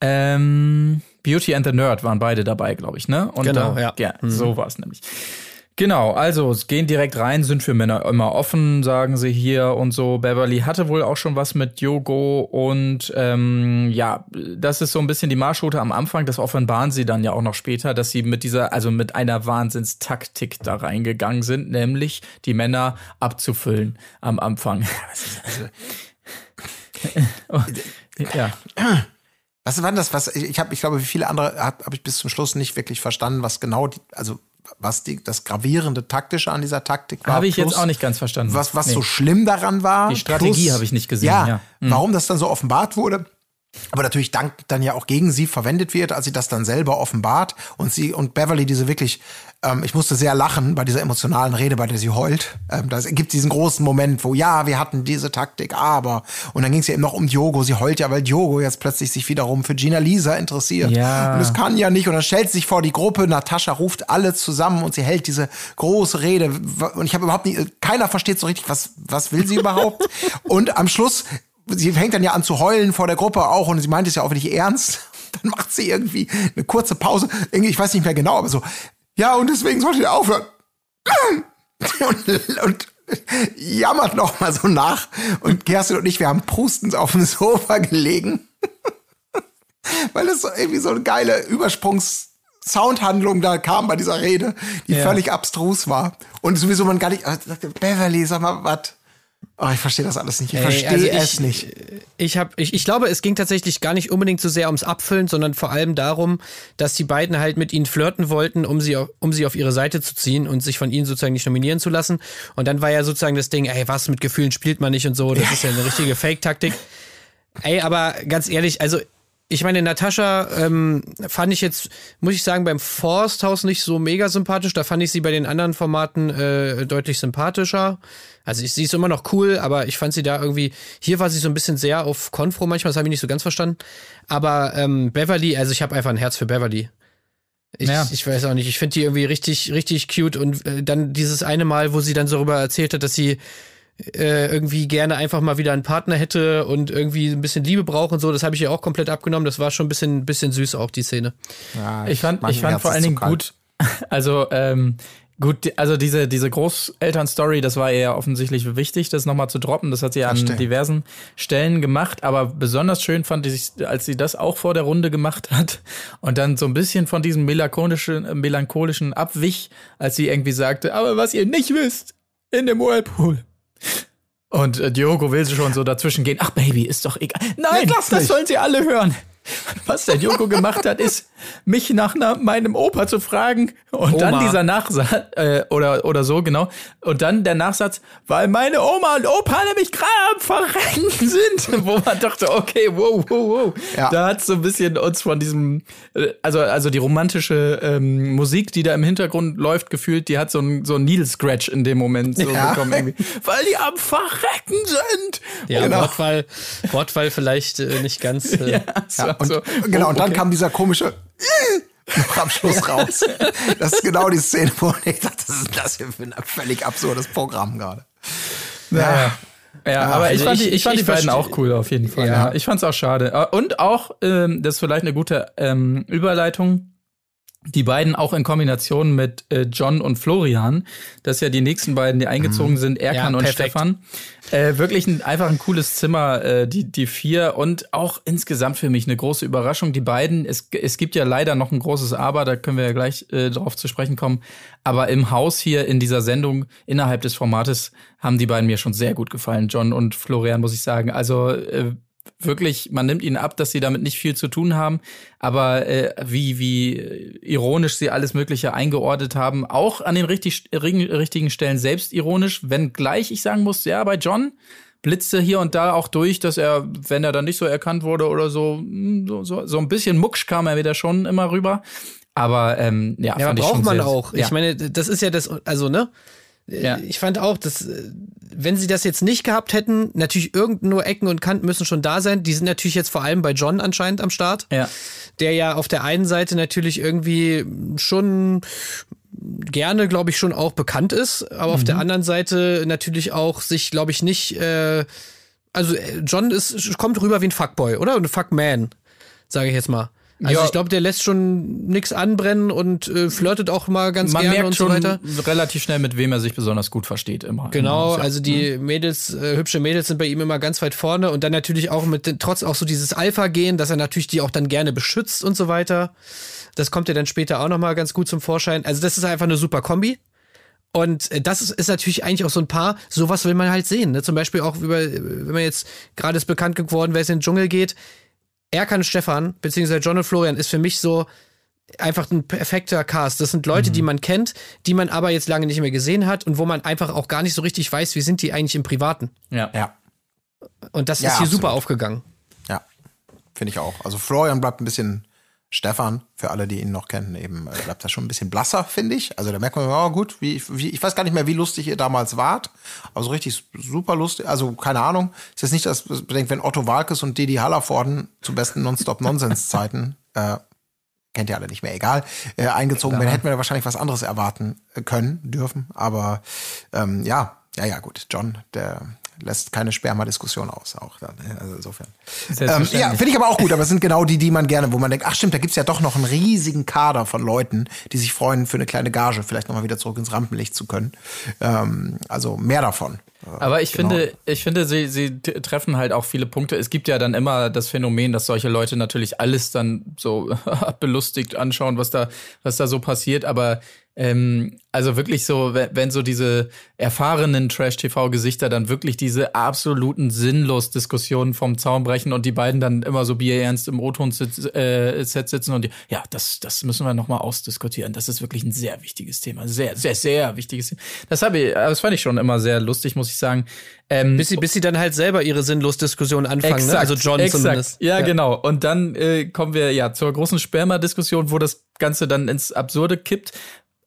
Ähm, Beauty and the Nerd waren beide dabei, glaube ich, ne? Und Genau, da, ja. So war es nämlich. Genau, also gehen direkt rein, sind für Männer immer offen, sagen sie hier und so. Beverly hatte wohl auch schon was mit Yogo und ähm, ja, das ist so ein bisschen die Marschroute am Anfang. Das offenbaren sie dann ja auch noch später, dass sie mit dieser, also mit einer Wahnsinnstaktik da reingegangen sind, nämlich die Männer abzufüllen am Anfang. ja. Was war das? Was ich habe, ich glaube, wie viele andere habe hab ich bis zum Schluss nicht wirklich verstanden, was genau, die, also was die, das gravierende taktische an dieser Taktik war. Habe ich jetzt plus auch nicht ganz verstanden. Was, was Nee. so schlimm daran war. Die Strategie habe ich nicht gesehen, Ja, ja. Mhm. warum das dann so offenbart wurde. Aber natürlich dank dann ja auch gegen sie verwendet wird, als sie das dann selber offenbart und sie und Beverly diese wirklich, ähm, ich musste sehr lachen bei dieser emotionalen Rede, bei der sie heult. Ähm, das gibt diesen großen Moment, wo ja, wir hatten diese Taktik, aber und dann ging es ja eben noch um Diogo. Sie heult ja, weil Diogo jetzt plötzlich sich wiederum für Gina Lisa interessiert. Ja. Und es kann ja nicht. Und dann stellt sie sich vor die Gruppe. Natascha ruft alle zusammen und sie hält diese große Rede. Und ich habe überhaupt nicht, keiner versteht so richtig, was, was will sie überhaupt. und am Schluss, sie fängt dann ja an zu heulen vor der Gruppe auch und sie meint es ja auch wirklich ernst. Dann macht sie irgendwie eine kurze Pause. Irgendwie, ich weiß nicht mehr genau, aber so, ja, und deswegen solltet ihr aufhören. und, und jammert noch mal so nach. Und Kerstin und ich, wir haben prustend auf dem Sofa gelegen weil es so irgendwie so eine geile Übersprungs-Soundhandlung da kam bei dieser Rede, die Ja. völlig abstrus war. Und sowieso man gar nicht, sagte, Beverly, sag mal, was? Oh, ich verstehe das alles nicht. Ich verstehe also es ich- nicht. Ich, hab, ich, ich glaube, es ging tatsächlich gar nicht unbedingt so sehr ums Abfüllen, sondern vor allem darum, dass die beiden halt mit ihnen flirten wollten, um sie, auf, um sie auf ihre Seite zu ziehen und sich von ihnen sozusagen nicht nominieren zu lassen. Und dann war ja sozusagen das Ding, ey, was mit Gefühlen spielt man nicht und so. Das ist ja eine richtige Fake-Taktik. Ey, aber ganz ehrlich, also ich meine, Natascha ähm, fand ich jetzt, muss ich sagen, beim Forsthaus nicht so mega sympathisch. Da fand ich sie bei den anderen Formaten äh, deutlich sympathischer. Also ich, sie ist immer noch cool, aber ich fand sie da irgendwie, hier war sie so ein bisschen sehr auf Konfro manchmal, das habe ich nicht so ganz verstanden. Aber ähm, Beverly, also ich habe einfach ein Herz für Beverly. Ich, Ja. ich weiß auch nicht, ich finde die irgendwie richtig, richtig cute und äh, dann dieses eine Mal, wo sie dann so darüber erzählt hat, dass sie äh, irgendwie gerne einfach mal wieder einen Partner hätte und irgendwie ein bisschen Liebe braucht und so, das habe ich ihr auch komplett abgenommen. Das war schon ein bisschen, bisschen süß auch, die Szene. Ja, Ich fand, mein ich fand vor allen Dingen gut, also ähm, Gut, also diese, diese Großeltern-Story, das war ihr ja offensichtlich wichtig, das nochmal zu droppen. Das hat sie an Verstehe. diversen Stellen gemacht. Aber besonders schön fand ich, als sie das auch vor der Runde gemacht hat und dann so ein bisschen von diesem melancholischen, melancholischen abwich, als sie irgendwie sagte, aber was ihr nicht wisst, in dem Whirlpool. Und äh, Diogo will sie schon so dazwischen gehen. Ach Baby, ist doch egal. Nein, lass das nicht. sollen sie alle hören. Was der Diogo gemacht hat, ist, mich nach na, meinem Opa zu fragen und dann Oma. dieser Nachsatz, äh, oder, oder so, genau. Und dann der Nachsatz, weil meine Oma und Opa nämlich gerade am Verrecken sind. Wo man dachte, okay, wow, wow, wow. Ja. Da hat so ein bisschen uns von diesem, äh, also, also die romantische ähm, Musik, die da im Hintergrund läuft, gefühlt, die hat so ein, so ein Needle Scratch in dem Moment so Ja. bekommen. Irgendwie, weil die am Verrecken sind. Ja, Genau. Wortwahl, Wortwahl vielleicht äh, nicht ganz. Äh, Ja, so, und, so. genau, Oh, und dann okay. kam dieser komische noch am Schluss raus. Das ist genau die Szene, wo ich dachte, was ist das hier für ein völlig absurdes Programm gerade. Ja, ja aber also ich fand, ich- die, ich ich- fand ich die beiden auch cool auf jeden Fall. Ja. Ja. Ich fand's auch schade. Äh, Und auch, ähm, das ist vielleicht eine gute ähm, Überleitung, die beiden auch in Kombination mit äh, John und Florian, das ja die nächsten beiden, die eingezogen sind, Erkan Ja, und. Stefan. Äh, wirklich ein, einfach ein cooles Zimmer, äh, die, die vier und auch insgesamt für mich eine große Überraschung. Die beiden, es, es gibt ja leider noch ein großes Aber, da können wir ja gleich äh, drauf zu sprechen kommen. Aber im Haus hier in dieser Sendung, innerhalb des Formates, haben die beiden mir schon sehr gut gefallen, John und Florian, muss ich sagen. Also äh, wirklich, man nimmt ihnen ab, dass sie damit nicht viel zu tun haben, aber äh, wie, wie ironisch sie alles Mögliche eingeordnet haben, auch an den richtig, richtigen Stellen selbst ironisch, wenn gleich ich sagen muss, ja, bei John blitzte hier und da auch durch, dass er, wenn er dann nicht so erkannt wurde oder so, mh, so, so, so ein bisschen mucksch kam er wieder schon immer rüber. Aber ähm, ja, Ja, fand ich braucht man auch. Ja. Ich meine, das ist ja das, also, ne? Ja. Ich fand auch, dass, äh, wenn sie das jetzt nicht gehabt hätten, natürlich irgend nur Ecken und Kanten müssen schon da sein. Die sind natürlich jetzt vor allem bei John anscheinend am Start. ja. Der ja auf der einen Seite natürlich irgendwie schon gerne, glaube ich, schon auch bekannt ist, aber auf der Mhm. anderen Seite natürlich auch sich, glaube ich, nicht, äh, also äh, John ist, kommt rüber wie ein Fuckboy, oder? Ein Fuckman, sage ich jetzt mal. Also Ja. ich glaube, der lässt schon nix anbrennen und äh, flirtet auch mal ganz Man gerne merkt und schon so weiter. relativ schnell, mit wem er sich besonders gut versteht immer. im Genau, ja. also die Mädels, äh, hübsche Mädels sind bei ihm immer ganz weit vorne und dann natürlich auch mit trotz auch so dieses Alpha-Gehen, dass er natürlich die auch dann gerne beschützt und so weiter. Das kommt ja dann später auch nochmal ganz gut zum Vorschein. Also das ist einfach eine super Kombi. Und äh, das ist, ist natürlich eigentlich auch so ein Paar, sowas will man halt sehen. Ne? Zum Beispiel auch über, wenn man jetzt gerade ist bekannt geworden, wer es in den Dschungel geht. Erkan Stefan, beziehungsweise John und Florian, ist für mich so einfach ein perfekter Cast. Das sind Leute, die man kennt, die man aber jetzt lange nicht mehr gesehen hat und wo man einfach auch gar nicht so richtig weiß, wie sind die eigentlich im Privaten. ja. Ja, Und das Ja, ist hier absolut. super aufgegangen. ja, finde ich auch. Also Florian bleibt ein bisschen Stefan, für alle, die ihn noch kennen, eben äh, bleibt er schon ein bisschen blasser, finde ich. Also da merkt man, oh gut, wie, wie, ich weiß gar nicht mehr, wie lustig ihr damals wart, aber so richtig super lustig, also keine Ahnung. Ist jetzt nicht, dass bedenkt, wenn Otto Walkes und Didi Hallervorden zu besten Nonstop-Nonsens-Zeiten, äh, kennt ihr alle nicht mehr, egal, äh, eingezogen wären, hätten wir wahrscheinlich was anderes erwarten äh, können, dürfen. Aber ähm, ja, ja, ja, gut. John, der lässt keine Sperma-Diskussion aus, auch dann. Also insofern. Ähm, ja, finde ich aber auch gut, aber es sind genau die, die man gerne, wo man denkt, ach stimmt, da gibt's ja doch noch einen riesigen Kader von Leuten, die sich freuen, für eine kleine Gage vielleicht nochmal wieder zurück ins Rampenlicht zu können. Ähm, also mehr davon. Aber ich Genau. finde, ich finde, sie, sie treffen halt auch viele Punkte. Es gibt ja dann immer das Phänomen, dass solche Leute natürlich alles dann so belustigt anschauen, was da, was da so passiert. Aber ähm, also wirklich so, wenn, wenn so diese erfahrenen Trash-TV-Gesichter dann wirklich diese absoluten sinnlos Diskussionen vom Zaun brechen und die beiden dann immer so bierernst im O-Ton-Set äh, Set sitzen und die, ja, das, das müssen wir nochmal ausdiskutieren. Das ist wirklich ein sehr wichtiges Thema. Sehr, sehr, sehr wichtiges Thema. Das habe ich, das fand ich schon immer sehr lustig, muss ich sagen. Ähm, Bis sie, bis sie dann halt selber ihre sinnlos Diskussion anfangen, ne? also John exakt. zumindest. Ja, genau. Und dann äh, kommen wir ja zur großen Sperma-Diskussion, wo das Ganze dann ins Absurde kippt.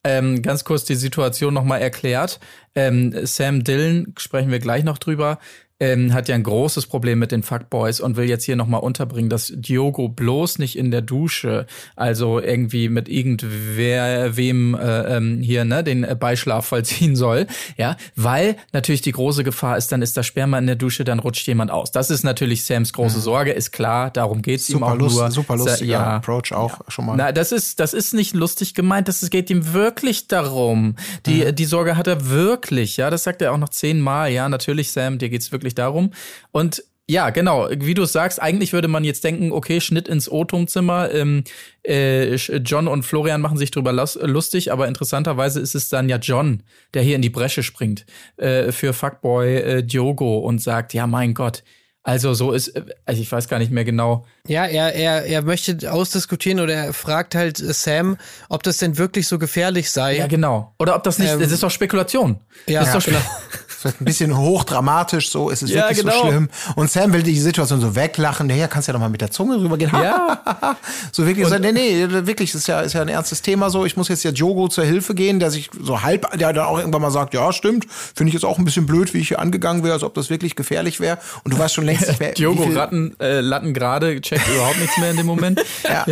Ähm, ganz kurz die Situation nochmal erklärt. Ähm, Sam Dillon, sprechen wir gleich noch drüber, ähm, hat ja ein großes Problem mit den Fuckboys und will jetzt hier nochmal unterbringen, dass Diogo bloß nicht in der Dusche, also irgendwie mit irgendwer, wem äh, ähm, hier, ne, den äh, Beischlaf vollziehen soll, ja, weil natürlich die große Gefahr ist, dann ist das Sperma in der Dusche, dann rutscht jemand aus. Das ist natürlich Sams große Sorge, ist klar, darum geht's ihm Super, auch lust, nur. super lustiger ja, Approach auch schon mal. na, das ist, das ist nicht lustig gemeint, das geht ihm wirklich darum. Die, Mhm. die Sorge hat er wirklich, ja, das sagt er auch noch zehnmal, ja, natürlich, Sam, dir geht's wirklich darum. Und ja, genau, wie du es sagst, eigentlich würde man jetzt denken, okay, Schnitt ins O-Tonzimmer, ähm, äh, John und Florian machen sich drüber lus- lustig, aber interessanterweise ist es dann ja John, der hier in die Bresche springt äh, für Fuckboy äh, Diogo und sagt, ja, mein Gott, also so ist, äh, also ich weiß gar nicht mehr genau, Ja, er, er, er möchte ausdiskutieren oder er fragt halt äh, Sam, ob das denn wirklich so gefährlich sei. Ja, genau. Oder ob das nicht, Ähm, das ist doch Spekulation. Ja, das ist doch genau. Wird ein bisschen hochdramatisch, so ist es Ja, wirklich genau. so schlimm. Und Sam will die Situation so weglachen. Ja, kannst ja doch mal mit der Zunge rübergehen. Ja. so wirklich so, nee, nee, wirklich, das ist ja, ist ja ein ernstes Thema so. Ich muss jetzt ja Jogo zur Hilfe gehen, der sich so halb, der dann auch irgendwann mal sagt, ja, stimmt, finde ich jetzt auch ein bisschen blöd, wie ich hier angegangen wäre, als ob das wirklich gefährlich wäre. Und du weißt schon längst Diogo wie viel- Ratten, äh, Latten gerade, checkt überhaupt nichts mehr in dem Moment. Ja.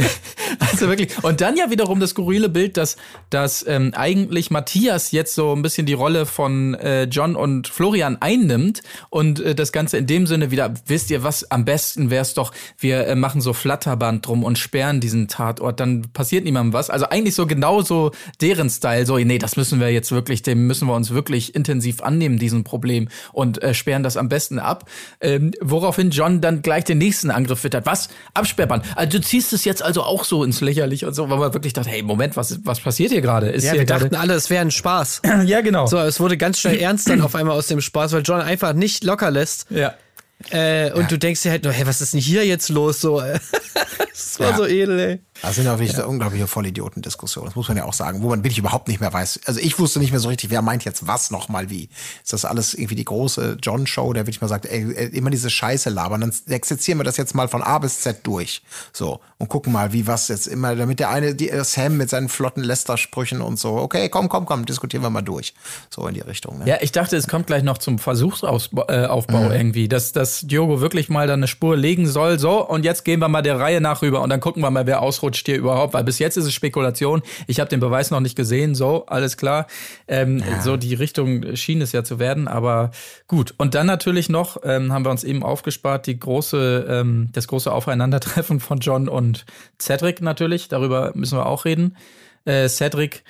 Also wirklich. Und dann ja wiederum das skurrile Bild, dass, dass ähm, eigentlich Matthias jetzt so ein bisschen die Rolle von äh, John und Florian einnimmt und äh, das Ganze in dem Sinne wieder, wisst ihr was, am besten wäre es doch, wir äh, machen so Flatterband drum und sperren diesen Tatort, dann passiert niemandem was. Also eigentlich so genauso deren Style, so, nee, das müssen wir jetzt wirklich, dem müssen wir uns wirklich intensiv annehmen, diesem Problem und äh, sperren das am besten ab. Ähm, woraufhin John dann gleich den nächsten Angriff wittert. Was? Absperrband. Also du ziehst es jetzt also auch so ins Lächerliche und so, weil man wirklich dachte, hey, Moment, was, was passiert hier gerade? Ja, wir dachten alle, es wäre ein Spaß. ja, genau. So, es wurde ganz schnell ernst dann auf einmal aus dem Spaß, weil John einfach nicht locker lässt. Ja. Äh, und du denkst dir halt nur, hey, was ist denn hier jetzt los? So, äh, das war Ja. so edel, ey. Das sind ja wirklich so unglaubliche Vollidiotendiskussionen, das muss man ja auch sagen, wo man wirklich überhaupt nicht mehr weiß. Also ich wusste nicht mehr so richtig, wer meint jetzt was nochmal wie. Ist das alles irgendwie die große John-Show, der wirklich mal sagt, ey, ey, immer diese Scheiße labern, dann exerzieren wir das jetzt mal von A bis Z durch. So, und gucken mal, wie was jetzt immer, damit der eine, die, äh, Sam mit seinen flotten Lester-Sprüchen und so, okay, komm, komm, komm, diskutieren wir mal durch. So in die Richtung. Ne? Ja, ich dachte, es kommt gleich noch zum Versuchsaufbau äh, Aufbau irgendwie, dass, dass Diogo wirklich mal da eine Spur legen soll. So, und jetzt gehen wir mal der Reihe nach rüber und dann gucken wir mal, wer ausrutscht hier überhaupt. Weil bis jetzt ist es Spekulation. Ich habe den Beweis noch nicht gesehen. So, alles klar. Ähm, So die Richtung schien es ja zu werden, aber gut. Und dann natürlich noch, ähm, haben wir uns eben aufgespart, die große, ähm, das große Aufeinandertreffen von John und Cedric natürlich. Darüber müssen wir auch reden. Äh, Cedric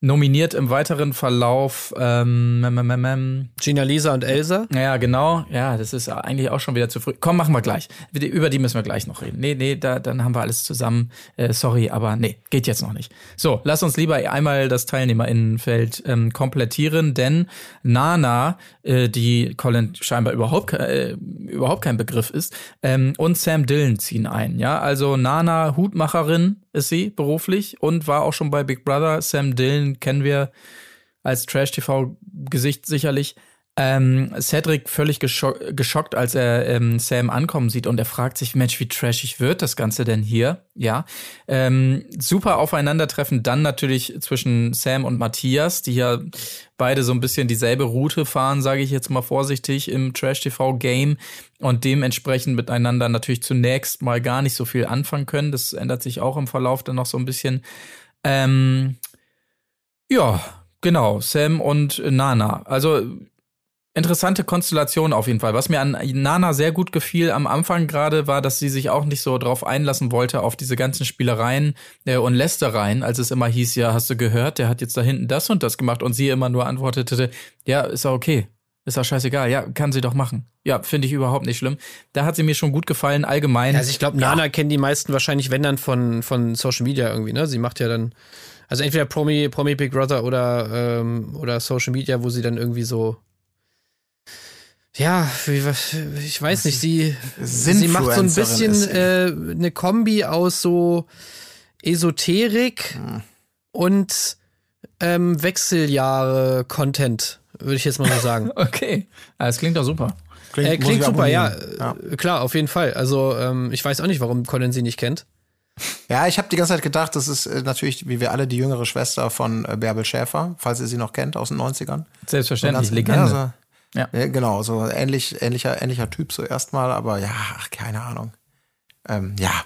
nominiert im weiteren Verlauf ähm, ähm, ähm, ähm, Gina Lisa und Elsa. ja, genau. Ja, das ist eigentlich auch schon wieder zu früh. Komm, machen wir gleich. Über die müssen wir gleich noch reden. Nee, nee, da, dann haben wir alles zusammen. Äh, sorry, aber nee, geht jetzt noch nicht. So, lass uns lieber einmal das Teilnehmerinnenfeld ähm, komplettieren, denn Nana, äh, die Colin scheinbar überhaupt, äh, überhaupt kein Begriff ist, ähm, und Sam Dillon ziehen ein. Ja, also Nana, Hutmacherin ist sie beruflich und war auch schon bei Big Brother. Sam Dillon kennen wir als Trash-TV-Gesicht sicherlich. Ähm, Cedric völlig gescho geschockt, als er ähm, Sam ankommen sieht und er fragt sich, Mensch, wie trashig wird das Ganze denn hier? Ja, ähm, super Aufeinandertreffen dann natürlich zwischen Sam und Matthias, die ja beide so ein bisschen dieselbe Route fahren, sage ich jetzt mal vorsichtig im Trash-TV-Game und dementsprechend miteinander natürlich zunächst mal gar nicht so viel anfangen können. Das ändert sich auch im Verlauf dann noch so ein bisschen. Ähm, ja, genau, Sam und Nana. Also interessante Konstellation auf jeden Fall. Was mir an Nana sehr gut gefiel am Anfang gerade war, dass sie sich auch nicht so drauf einlassen wollte auf diese ganzen Spielereien äh, und Lästereien, als es immer hieß, ja, hast du gehört, der hat jetzt da hinten das und das gemacht und sie immer nur antwortete, ja, ist ja okay. Ist doch scheißegal. Ja, kann sie doch machen. Ja, finde ich überhaupt nicht schlimm. Da hat sie mir schon gut gefallen, allgemein. Also ich glaube, Nana kennen die meisten wahrscheinlich, wenn dann von, von Social Media irgendwie, ne? Sie macht ja dann, also entweder Promi, Promi Big Brother oder, ähm, oder Social Media, wo sie dann irgendwie so ja, ich weiß nicht, sie, sie macht so ein bisschen äh, eine Kombi aus so Esoterik Hm. und ähm, Wechseljahre-Content, würde ich jetzt mal so sagen. okay. Das klingt doch super. Klingt, äh, klingt super, ja, abonnieren. Äh, Klar, auf jeden Fall. Also, ähm, ich weiß auch nicht, warum Colin sie nicht kennt. Ja, ich habe die ganze Zeit gedacht, das ist äh, natürlich, wie wir alle, die jüngere Schwester von äh, Bärbel Schäfer, falls ihr sie noch kennt aus den 90ern. Selbstverständlich, So ganz- Legende. Ja, so, Ja. Ja, genau, so ähnlich, ähnlicher, ähnlicher Typ so erstmal, aber ja, ach, keine Ahnung. Ähm, ja.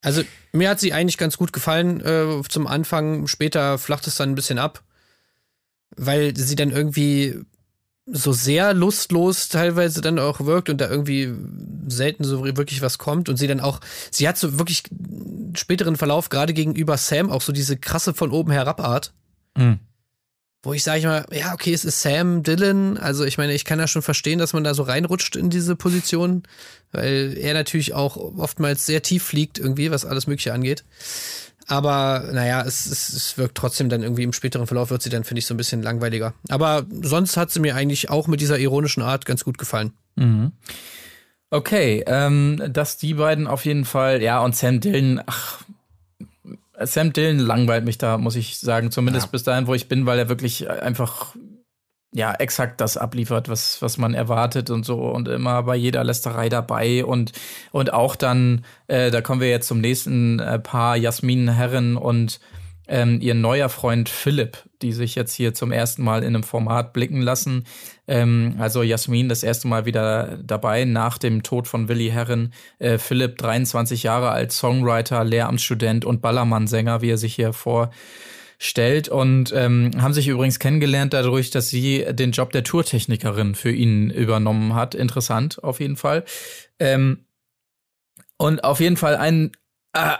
Also mir hat sie eigentlich ganz gut gefallen äh, zum Anfang. Später flacht es dann ein bisschen ab, weil sie dann irgendwie so sehr lustlos teilweise dann auch wirkt und da irgendwie selten so wirklich was kommt und sie dann auch, sie hat so wirklich späteren Verlauf gerade gegenüber Sam auch so diese krasse von oben herab Art, Mhm. Wo ich sage mal, ja okay, es ist Sam Dillon, also ich meine, ich kann ja schon verstehen, dass man da so reinrutscht in diese Position, weil er natürlich auch oftmals sehr tief fliegt irgendwie, was alles Mögliche angeht. Aber naja, es, es, es wirkt trotzdem dann irgendwie im späteren Verlauf wird sie dann, finde ich, so ein bisschen langweiliger. Aber sonst hat sie mir eigentlich auch mit dieser ironischen Art ganz gut gefallen. Mhm. Okay, ähm, dass die beiden auf jeden Fall, ja, und Sam Dillon, ach, Sam Dillon langweilt mich da, muss ich sagen, zumindest Ja. bis dahin, wo ich bin, weil er wirklich einfach, ja, exakt das abliefert, was, was man erwartet und so und immer bei jeder Lästerei dabei und, und auch dann, äh, da kommen wir jetzt zum nächsten äh, Paar, Jasmin Herren und ähm, ihr neuer Freund Philipp, die sich jetzt hier zum ersten Mal in einem Format blicken lassen. Ähm, also Jasmin das erste Mal wieder dabei nach dem Tod von Willi Herren. Äh, Philipp 23 Jahre alt, Songwriter, Lehramtsstudent und Ballermann-Sänger, wie er sich hier vorstellt. Und ähm, haben sich übrigens kennengelernt dadurch, dass sie den Job der Tourtechnikerin für ihn übernommen hat. Interessant, auf jeden Fall. Ähm, und auf jeden Fall ein äh,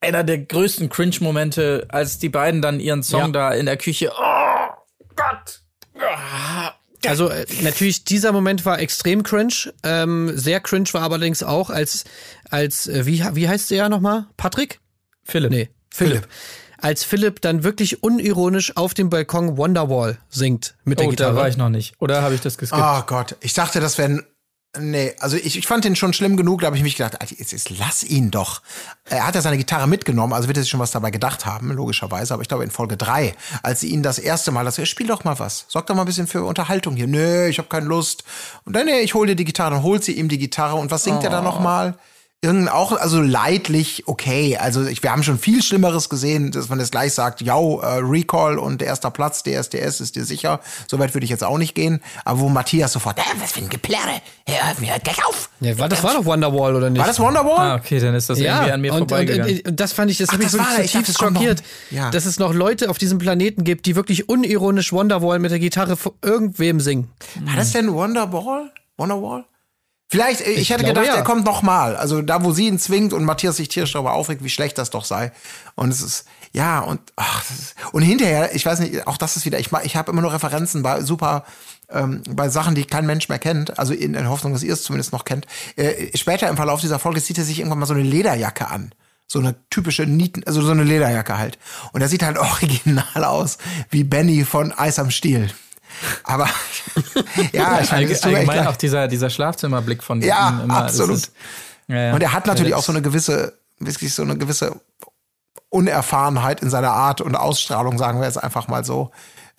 einer der größten Cringe-Momente, als die beiden dann ihren Song Ja. da in der Küche. Oh Gott! Ah. Also äh, natürlich, dieser Moment war extrem cringe. Ähm, sehr cringe war allerdings auch, als, als äh, wie, wie heißt der nochmal? Patrick? Philipp. Nee, Philipp. Als Philipp dann wirklich unironisch auf dem Balkon Wonderwall singt mit der Oh, Gitarre. da war ich noch nicht. Oder habe ich das geskippt? Oh Gott, ich dachte, das wäre Nee, also ich, ich fand den schon schlimm genug, da habe ich mich gedacht, jetzt, jetzt lass ihn doch. Er hat ja seine Gitarre mitgenommen, also wird er sich schon was dabei gedacht haben, logischerweise. Aber ich glaube in Folge drei, als sie ihn das erste Mal, dass er spiel doch mal was, sorg doch mal ein bisschen für Unterhaltung hier. Nee, ich habe keine Lust. Und dann, nee, ich hol dir die Gitarre, dann holt sie ihm die Gitarre und was singt er da noch mal? Irgend auch, also leidlich, okay. Also ich, wir haben schon viel Schlimmeres gesehen, dass man jetzt gleich sagt, ja, äh, Recall und erster Platz, DSDS ist dir sicher. Soweit würde ich jetzt auch nicht gehen. Aber wo Matthias sofort, äh, was für ein Geplärre, hör mir hört gleich auf. ja, war, das war doch Wonderwall, oder nicht? War das Wonderwall? Ah, okay, dann ist das irgendwie an mir und, vorbeigegangen. und, und das fand ich, das Ach, hat mich dachte, zutiefst noch- schockiert, Ja. dass es noch Leute auf diesem Planeten gibt, die wirklich unironisch Wonderwall mit der Gitarre vor irgendwem singen. War das denn Wonderball? Wonderwall? Vielleicht, äh, ich, Ich hätte glaube, gedacht, ja. er kommt noch mal. Also da, wo sie ihn zwingt und Matthias sich tierisch darüber aufregt, wie schlecht das doch sei. Und es ist, ja, und, ach, das ist, und hinterher, ich weiß nicht, auch das ist wieder, ich, ich habe immer nur Referenzen bei super, ähm, bei Sachen, die kein Mensch mehr kennt, also in, in Hoffnung, dass ihr es zumindest noch kennt. Äh, später im Verlauf dieser Folge zieht er sich irgendwann mal so eine Lederjacke an. So eine typische Nieten, also so eine Lederjacke halt. Und er sieht halt original aus wie Benny von Eis am Stiel. Aber ja, ich meine, Allge allgemein auch dieser, dieser Schlafzimmerblick von Ja, ihm immer. absolut. ist- ja, ja. Und er hat natürlich auch so eine gewisse, wirklich so eine gewisse Unerfahrenheit in seiner Art und Ausstrahlung, sagen wir jetzt einfach mal so.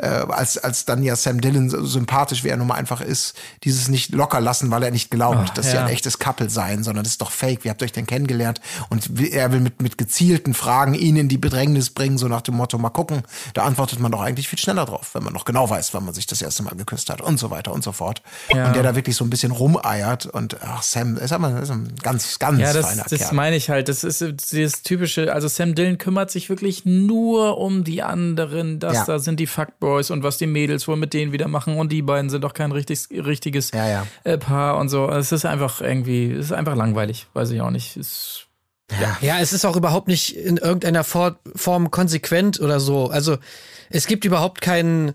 Äh, als, als dann ja Sam Dillon so sympathisch, wie er nun mal einfach ist, dieses nicht locker lassen, weil er nicht glaubt, Ach, dass sie ja. ein echtes Couple seien, sondern das ist doch fake. Wie habt ihr euch denn kennengelernt? Und er will mit, mit gezielten Fragen ihn in die Bedrängnis bringen, so nach dem Motto, mal gucken. Da antwortet man doch eigentlich viel schneller drauf, wenn man noch genau weiß, wann man sich das erste Mal geküsst hat und so weiter und so fort. Ja. Und der da wirklich so ein bisschen rumeiert und ach, Sam ist aber ist ein ganz, ganz Ja, das, feiner das Kerl. meine ich halt. Das ist dieses typische, also Sam Dillon kümmert sich wirklich nur um die anderen. Das Ja. da sind die Fuckboys und was die Mädels wohl mit denen wieder machen und die beiden sind doch kein richtig, richtiges Ja, ja. Äh, Paar und so. Es ist einfach irgendwie, es ist einfach langweilig. Weiß ich auch nicht. Es, Ja, es ist auch überhaupt nicht in irgendeiner For Form konsequent oder so. Also es gibt überhaupt keinen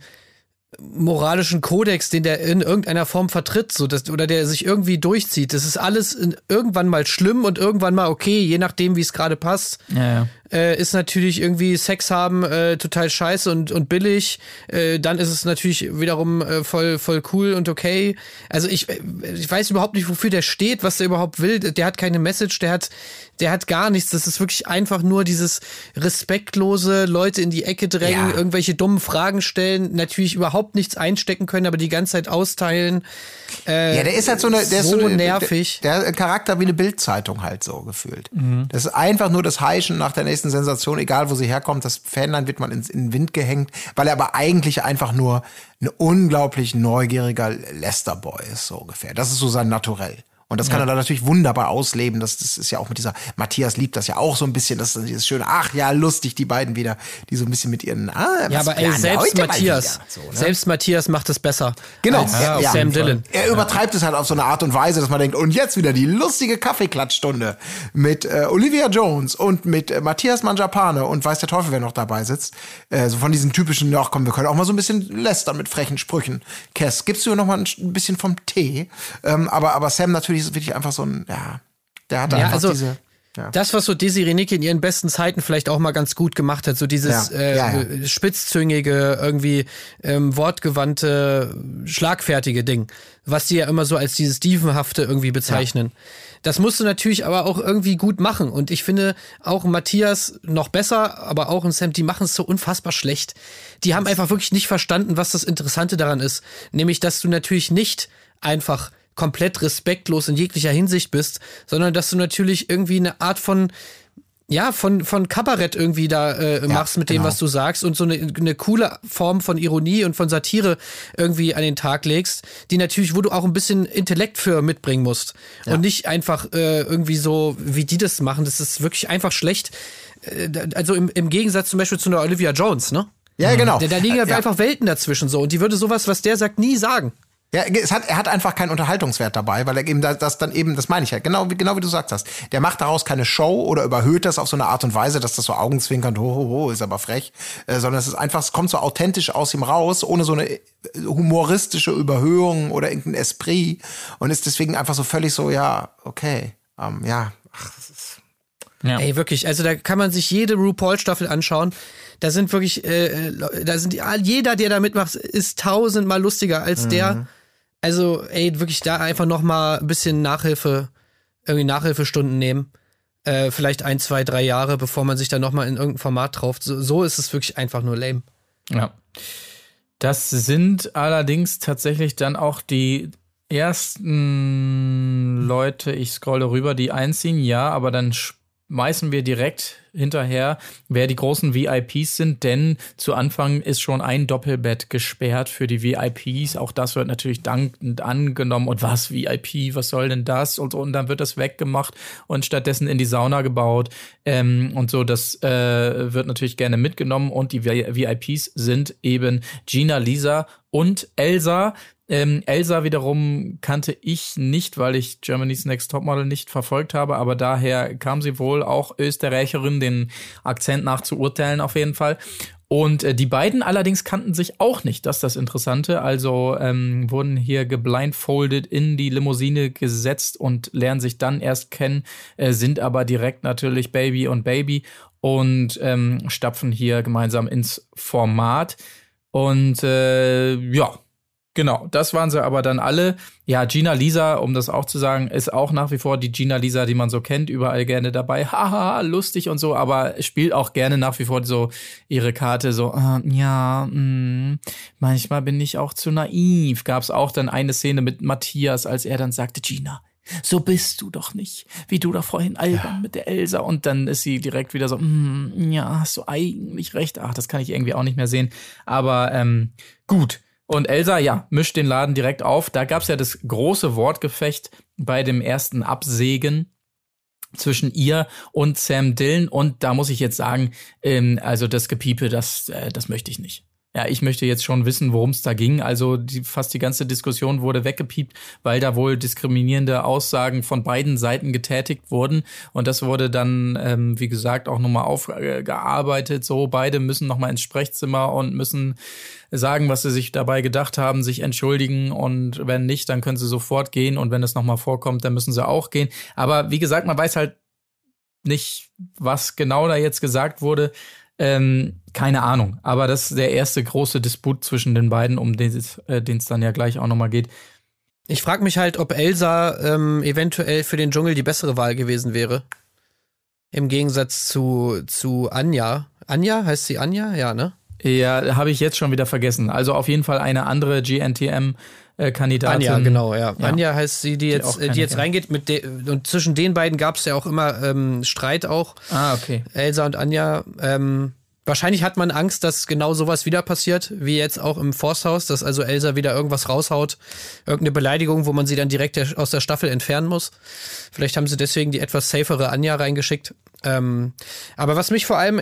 moralischen Kodex, den der in irgendeiner Form vertritt, so dass, oder der sich irgendwie durchzieht. Das ist alles in, irgendwann mal schlimm und irgendwann mal okay, je nachdem, wie es gerade passt. ja, ja. Äh, ist natürlich irgendwie Sex haben äh, total scheiße und, und billig. Äh, dann ist es natürlich wiederum äh, voll, voll cool und okay. Also ich, äh, ich weiß überhaupt nicht, wofür der steht, was der überhaupt will. Der hat keine Message, der hat, der hat gar nichts. Das ist wirklich einfach nur dieses respektlose Leute in die Ecke drängen, Ja. irgendwelche dummen Fragen stellen, natürlich überhaupt nichts einstecken können, aber die ganze Zeit austeilen. Äh, Ja, der ist halt so eine, der so so eine, nervig. Der, der Charakter wie eine Bildzeitung halt so gefühlt. Das ist einfach nur das Heischen nach der nächsten Sensation, egal wo sie herkommt. Das Fanlein wird mal ins, in den Wind gehängt, weil er aber eigentlich einfach nur ein unglaublich neugieriger Lester-Boy ist, so ungefähr. Das ist so sein Naturell. Und das kann er dann natürlich wunderbar ausleben. Das, das ist ja auch mit dieser, Matthias liebt das ja auch so ein bisschen, das ist dieses schöne, ach ja, lustig, die beiden wieder, die so ein bisschen mit ihren, ah, Ja, aber ey, selbst Matthias? So, ne? selbst Matthias macht es besser. Genau, als ja, ja. Sam Dillon. Er übertreibt es halt auf so eine Art und Weise, dass man denkt, und jetzt wieder die lustige Kaffeeklatschstunde mit äh, Olivia Jones und mit äh, Matthias Manjapane und weiß der Teufel, wer noch dabei sitzt. Äh, so von diesen typischen, ach komm, wir können auch mal so ein bisschen lästern mit frechen Sprüchen. Kess, gibst du noch mal ein, ein bisschen vom Tee? Ähm, aber, aber Sam natürlich ist wirklich einfach so ein, ja, der hat Ja, einfach also diese. Ja. Das, was so Desiree Nicke in ihren besten Zeiten vielleicht auch mal ganz gut gemacht hat, so dieses Ja, äh, ja. spitzzüngige, irgendwie ähm, wortgewandte, schlagfertige Ding, was die ja immer so als dieses Dievenhafte irgendwie bezeichnen. Das musst du natürlich aber auch irgendwie gut machen. Und ich finde auch Matthias noch besser, aber auch ein Sam, die machen es so unfassbar schlecht. Die haben einfach wirklich nicht verstanden, was das Interessante daran ist. Nämlich, dass du natürlich nicht einfach komplett respektlos in jeglicher Hinsicht bist, sondern dass du natürlich irgendwie eine Art von ja, von, von Kabarett irgendwie da äh, machst mit dem, genau. was du sagst und so eine, eine coole Form von Ironie und von Satire irgendwie an den Tag legst, die natürlich, wo du auch ein bisschen Intellekt für mitbringen musst. Und nicht einfach äh, irgendwie so, wie die das machen. Das ist wirklich einfach schlecht. Äh, also im, im Gegensatz zum Beispiel zu einer Olivia Jones, ne? Ja, genau. Da, da liegen ja ja. einfach Welten dazwischen so. Und die würde sowas, was der sagt, nie sagen. Ja, es hat, er hat einfach keinen Unterhaltungswert dabei, weil er eben das, das dann eben, das meine ich ja, genau wie, genau wie du sagst hast. Der macht daraus keine Show oder überhöht das auf so eine Art und Weise, dass das so augenzwinkernd, ho, ho, ho, ist aber frech, äh, sondern es ist einfach, es kommt so authentisch aus ihm raus, ohne so eine äh, humoristische Überhöhung oder irgendein Esprit und ist deswegen einfach so völlig so, ja, okay, ähm, ja, Ja. Ey, wirklich, also da kann man sich jede RuPaul-Staffel anschauen. Da sind wirklich, äh, Le- da sind die, jeder, der da mitmacht, ist tausendmal lustiger als der. Also, ey, wirklich da einfach noch mal ein bisschen Nachhilfe, irgendwie Nachhilfestunden nehmen. Äh, vielleicht ein, zwei, drei Jahre, bevor man sich dann noch mal in irgendein Format trauft. So, so ist es wirklich einfach nur lame. Ja. Das sind allerdings tatsächlich dann auch die ersten Leute, ich scrolle rüber, die einziehen, ja, aber dann schmeißen wir direkt hinterher, wer die großen VIPs sind, denn zu Anfang ist schon ein Doppelbett gesperrt für die VIPs. Auch das wird natürlich dankend angenommen. Und was VIP, was soll denn das? Und, so, und dann wird das weggemacht und stattdessen in die Sauna gebaut. Ähm, und so, das äh, wird natürlich gerne mitgenommen. Und die VIPs sind eben Gina, Lisa und Elsa. Ähm, Elsa wiederum kannte ich nicht, weil ich Germany's Next Topmodel nicht verfolgt habe, aber daher kam sie wohl auch Österreicherin, den Akzent nach zu urteilen auf jeden Fall. Und äh, die beiden allerdings kannten sich auch nicht, das ist das Interessante. Also ähm, wurden hier geblindfoldet in die Limousine gesetzt und lernen sich dann erst kennen, äh, sind aber direkt natürlich Baby und Baby und ähm, stapfen hier gemeinsam ins Format. Und äh, ja, Genau, das waren sie aber dann alle. Ja, Gina Lisa, um das auch zu sagen, ist auch nach wie vor die Gina Lisa, die man so kennt, überall gerne dabei. Haha, lustig und so, aber spielt auch gerne nach wie vor so ihre Karte so, äh, ja, mh, manchmal bin ich auch zu naiv. Gab's auch dann eine Szene mit Matthias, als er dann sagte, Gina, so bist du doch nicht, wie du da vorhin albern mit der Elsa. Und dann ist sie direkt wieder so, "Mm, ja, hast du eigentlich recht. Ach, das kann ich irgendwie auch nicht mehr sehen. Aber ähm, gut. Und Elsa, ja, mischt den Laden direkt auf. Da gab's ja das große Wortgefecht bei dem ersten Absägen zwischen ihr und Sam Dillon. Und da muss ich jetzt sagen, ähm, also das Gepiepe, das, äh, das möchte ich nicht. Ja, ich möchte jetzt schon wissen, worum es da ging. Also die, fast die ganze Diskussion wurde weggepiept, weil da wohl diskriminierende Aussagen von beiden Seiten getätigt wurden. Und das wurde dann, ähm, wie gesagt, auch nochmal aufgearbeitet. So, beide müssen nochmal ins Sprechzimmer und müssen sagen, was sie sich dabei gedacht haben, sich entschuldigen. Und wenn nicht, dann können sie sofort gehen. Und wenn es nochmal vorkommt, dann müssen sie auch gehen. Aber wie gesagt, man weiß halt nicht, was genau da jetzt gesagt wurde. Ähm, keine Ahnung. Aber das ist der erste große Disput zwischen den beiden, um den es äh, dann ja gleich auch nochmal geht. Ich frage mich halt, ob Elsa ähm, eventuell für den Dschungel die bessere Wahl gewesen wäre. Im Gegensatz zu, zu Anja. Anja? Heißt sie Anja? Ja, ne? Ja, habe ich jetzt schon wieder vergessen. Also auf jeden Fall eine andere GNTM-Kandidatin. Anja, genau, ja. Ja. Anja heißt sie, die jetzt, auch äh, die jetzt reingeht. Mit de und zwischen den beiden gab es ja auch immer ähm, Streit auch. Ah, okay. Elsa und Anja. Ähm, wahrscheinlich hat man Angst, dass genau sowas wieder passiert, wie jetzt auch im Forsthaus, dass also Elsa wieder irgendwas raushaut, irgendeine Beleidigung, wo man sie dann direkt der, aus der Staffel entfernen muss. Vielleicht haben sie deswegen die etwas safere Anja reingeschickt. Ähm, aber was mich vor allem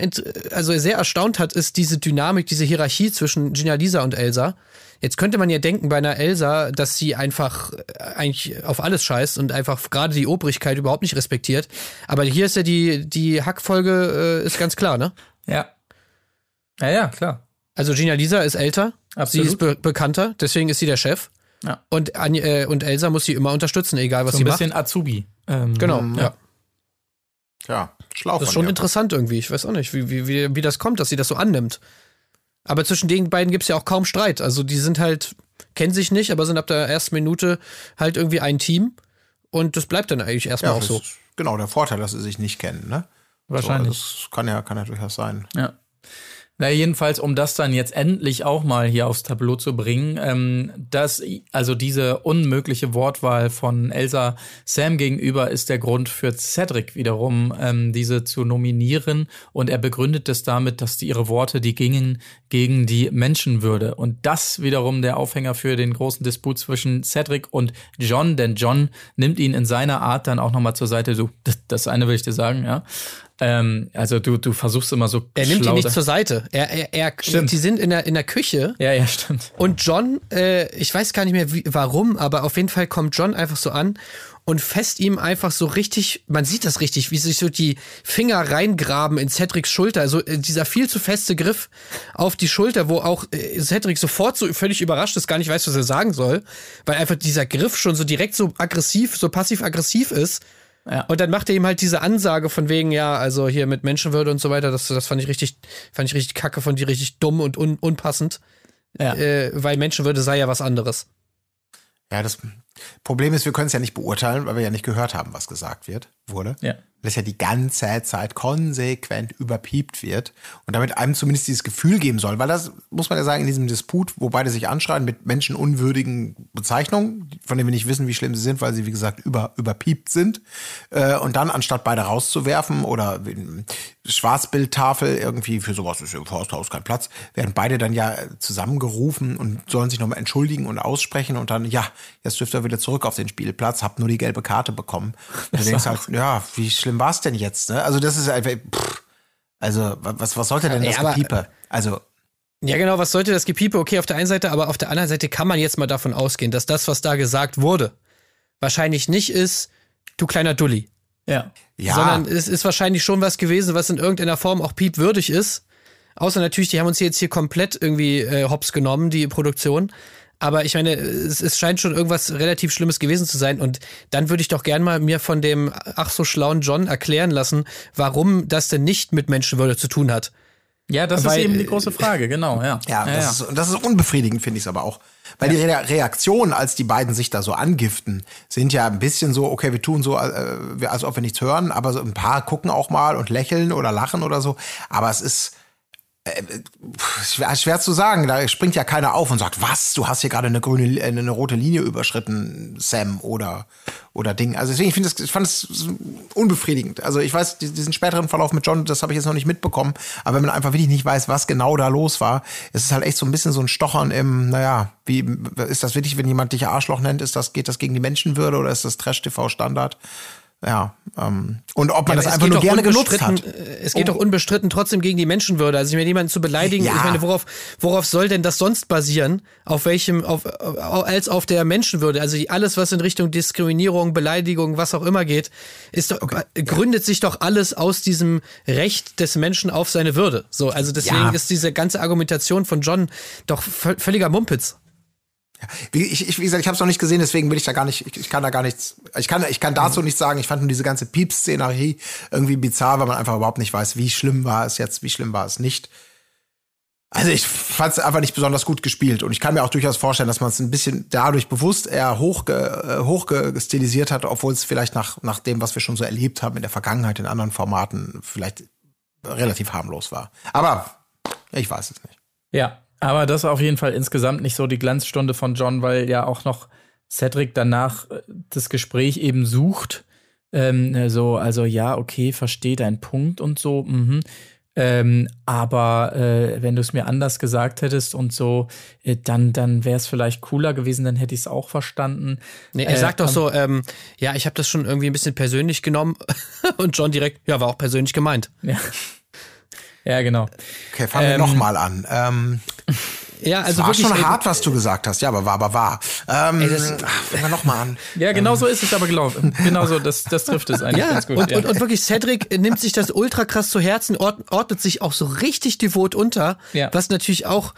also sehr erstaunt hat, ist diese Dynamik, diese Hierarchie zwischen Gina Lisa und Elsa. Jetzt könnte man ja denken bei einer Elsa, dass sie einfach äh, eigentlich auf alles scheißt und einfach gerade die Obrigkeit überhaupt nicht respektiert. Aber hier ist ja die, die Hackfolge äh, ist ganz klar, ne? Ja. Ja, ja, klar. Also Gina Lisa ist älter, Absolut. sie ist be bekannter, deswegen ist sie der Chef. Ja. Und, äh, und Elsa muss sie immer unterstützen, egal was So sie ein macht. bisschen Azubi. Ähm, Genau, Mhm. ja. Ja, schlau Das ist von schon ihr. interessant irgendwie. Ich weiß auch nicht, wie, wie, wie, wie das kommt, dass sie das so annimmt. Aber zwischen den beiden gibt's ja auch kaum Streit. Also die sind halt, kennen sich nicht, aber sind ab der ersten Minute halt irgendwie ein Team. Und das bleibt dann eigentlich erstmal Ja, auch so. ist genau der Vorteil, dass sie sich nicht kennen, ne? Wahrscheinlich. So, das kann ja, kann ja durchaus sein. Ja. Na, jedenfalls, um das dann jetzt endlich auch mal hier aufs Tableau zu bringen, ähm, dass, also diese unmögliche Wortwahl von Elsa Sam gegenüber ist der Grund für Cedric wiederum, ähm, diese zu nominieren. Und er begründet es damit, dass die, ihre Worte, die gingen gegen die Menschenwürde. Und das wiederum der Aufhänger für den großen Disput zwischen Cedric und John, denn John nimmt ihn in seiner Art dann auch nochmal zur Seite. Du, das, das eine will ich dir sagen, ja. Ähm, also du, du versuchst immer so Er nimmt ihn nicht zur Seite. Er, er, er, Stimmt. die sind in der, in der Küche Ja, ja, stimmt. und John, äh, ich weiß gar nicht mehr wie, warum, aber auf jeden Fall kommt John einfach so an und fest ihm einfach so richtig, man sieht das richtig, wie sich so die Finger reingraben in Cedrics Schulter. Also äh, dieser viel zu feste Griff auf die Schulter, wo auch äh, Cedric sofort so völlig überrascht ist, gar nicht weiß, was er sagen soll, weil einfach dieser Griff schon so direkt so aggressiv, so passiv-aggressiv ist. Ja. Und dann macht er ihm halt diese Ansage von wegen, ja, also hier mit Menschenwürde und so weiter, das, das fand ich richtig, fand ich richtig kacke, fand ich richtig dumm und un, unpassend. Ja. Äh, weil Menschenwürde sei ja was anderes. Ja, das Problem ist, wir können es ja nicht beurteilen, weil wir ja nicht gehört haben, was gesagt wird, wurde. Ja. Es ja die ganze Zeit konsequent überpiept wird und damit einem zumindest dieses Gefühl geben soll, weil das muss man ja sagen, in diesem Disput, wo beide sich anschreien mit menschenunwürdigen Bezeichnungen, von denen wir nicht wissen, wie schlimm sie sind, weil sie, wie gesagt, über, überpiept sind. Äh, und dann, anstatt beide rauszuwerfen oder Schwarzbildtafel irgendwie für sowas ist im Forsthaus kein Platz, werden beide dann ja zusammengerufen und sollen sich nochmal entschuldigen und aussprechen und dann, ja, jetzt dürft ihr wieder zurück auf den Spielplatz, habt nur die gelbe Karte bekommen. Und du denkst halt, ja, wie schlimm war es denn jetzt? Ne? Also das ist einfach, pff, also was, was sollte denn Ja, das aber- Gepiepe? Also Ja, genau, was sollte das Gepiepe? Okay, auf der einen Seite, aber auf der anderen Seite kann man jetzt mal davon ausgehen, dass das, was da gesagt wurde, wahrscheinlich nicht ist, du kleiner Dulli. Ja. ja, Sondern es ist wahrscheinlich schon was gewesen, was in irgendeiner Form auch piepwürdig ist. Außer natürlich, die haben uns jetzt hier komplett irgendwie äh, hops genommen, die Produktion. Aber ich meine, es, es scheint schon irgendwas relativ Schlimmes gewesen zu sein. Und dann würde ich doch gern mal mir von dem ach so schlauen John erklären lassen, warum das denn nicht mit Menschenwürde zu tun hat. Ja, das Weil, ist eben die große Frage, genau, ja. Ja, ja, das, ja. Ist, das ist unbefriedigend, finde ich es aber auch. Weil die Re Reaktion, als die beiden sich da so angiften, sind ja ein bisschen so, okay, wir tun so, äh, als ob wir nichts hören, aber so ein paar gucken auch mal und lächeln oder lachen oder so. Aber es ist schwer, schwer zu sagen. Da springt ja keiner auf und sagt, was, du hast hier gerade eine grüne, äh, eine rote Linie überschritten, Sam oder oder Ding. Also deswegen ich finde das, ich fand es unbefriedigend. Also ich weiß die- diesen späteren Verlauf mit John, das habe ich jetzt noch nicht mitbekommen. Aber wenn man einfach wirklich nicht weiß, was genau da los war, ist es halt echt so ein bisschen so ein Stochern im, naja, wie ist das wirklich, wenn jemand dich Arschloch nennt, ist das geht das gegen die Menschenwürde oder ist das Trash TV Standard? Ja, ähm, und ob man Ja, das einfach nur gerne genutzt hat. äh, Es geht doch unbestritten trotzdem gegen die Menschenwürde. Also ich meine, jemanden zu beleidigen, Ja. ich meine, worauf, worauf soll denn das sonst basieren? Auf welchem, auf, als auf der Menschenwürde? Also alles, was in Richtung Diskriminierung, Beleidigung, was auch immer geht, ist doch, gründet sich doch alles aus diesem Recht des Menschen auf seine Würde. So, also deswegen Ja. ist diese ganze Argumentation von John doch völ- völliger Mumpitz. Wie, ich, ich, wie gesagt, ich habe es noch nicht gesehen, deswegen will ich da gar nicht, ich, ich kann da gar nichts, ich kann, ich kann dazu nichts sagen. Ich fand nur diese ganze Pieps-Szenerie irgendwie bizarr, weil man einfach überhaupt nicht weiß, wie schlimm war es jetzt, wie schlimm war es nicht. Also ich fand es einfach nicht besonders gut gespielt und ich kann mir auch durchaus vorstellen, dass man es ein bisschen dadurch bewusst eher hochge, äh, hochgestilisiert hat, obwohl es vielleicht nach, nach dem, was wir schon so erlebt haben in der Vergangenheit in anderen Formaten, vielleicht relativ harmlos war. Aber ich weiß es nicht. Ja, aber das ist auf jeden Fall insgesamt nicht so die Glanzstunde von John, weil ja auch noch Cedric danach äh, das Gespräch eben sucht. Ähm, so, also ja, okay, verstehe deinen Punkt und so. Mhm. Ähm, aber äh, wenn du es mir anders gesagt hättest und so, äh, dann, dann wäre es vielleicht cooler gewesen, dann hätte ich es auch verstanden. Nee, er Äh, sagt doch so, ähm, ja, ich habe das schon irgendwie ein bisschen persönlich genommen und John direkt, ja, war auch persönlich gemeint. Ja, ja genau. Okay, fangen wir Ähm, nochmal an. Ähm, Ja, also war wirklich. schon ey, hart, was du gesagt hast. Ja, aber war aber wahr. Ähm, Ey, das- ach, fangen wir nochmal an. Ja, genau so ist es aber gelaufen. Genau so, das, das trifft es eigentlich Ja, ganz gut. und, ja. und, und wirklich, Cedric nimmt sich das ultra krass zu Herzen, ord- ordnet sich auch so richtig devot unter, Ja. was natürlich auch,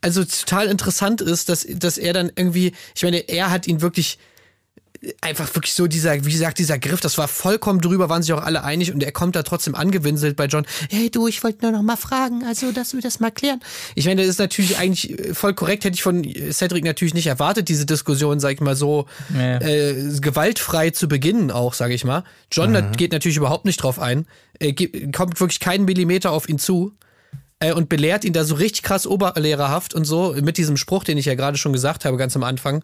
also total interessant ist, dass, dass er dann irgendwie, ich meine, er hat ihn wirklich einfach wirklich so dieser, wie gesagt, dieser Griff, das war vollkommen drüber, waren sich auch alle einig und er kommt da trotzdem angewinselt bei John. Hey du, ich wollte nur noch mal fragen, also dass wir das mal klären. Ich meine, das ist natürlich eigentlich äh, voll korrekt, hätte ich von Cedric natürlich nicht erwartet, diese Diskussion, sag ich mal so, Ja. äh, gewaltfrei zu beginnen auch, sage ich mal. John nat- geht natürlich überhaupt nicht drauf ein, äh, kommt wirklich keinen Millimeter auf ihn zu äh, und belehrt ihn da so richtig krass oberlehrerhaft und so mit diesem Spruch, den ich ja gerade schon gesagt habe, ganz am Anfang.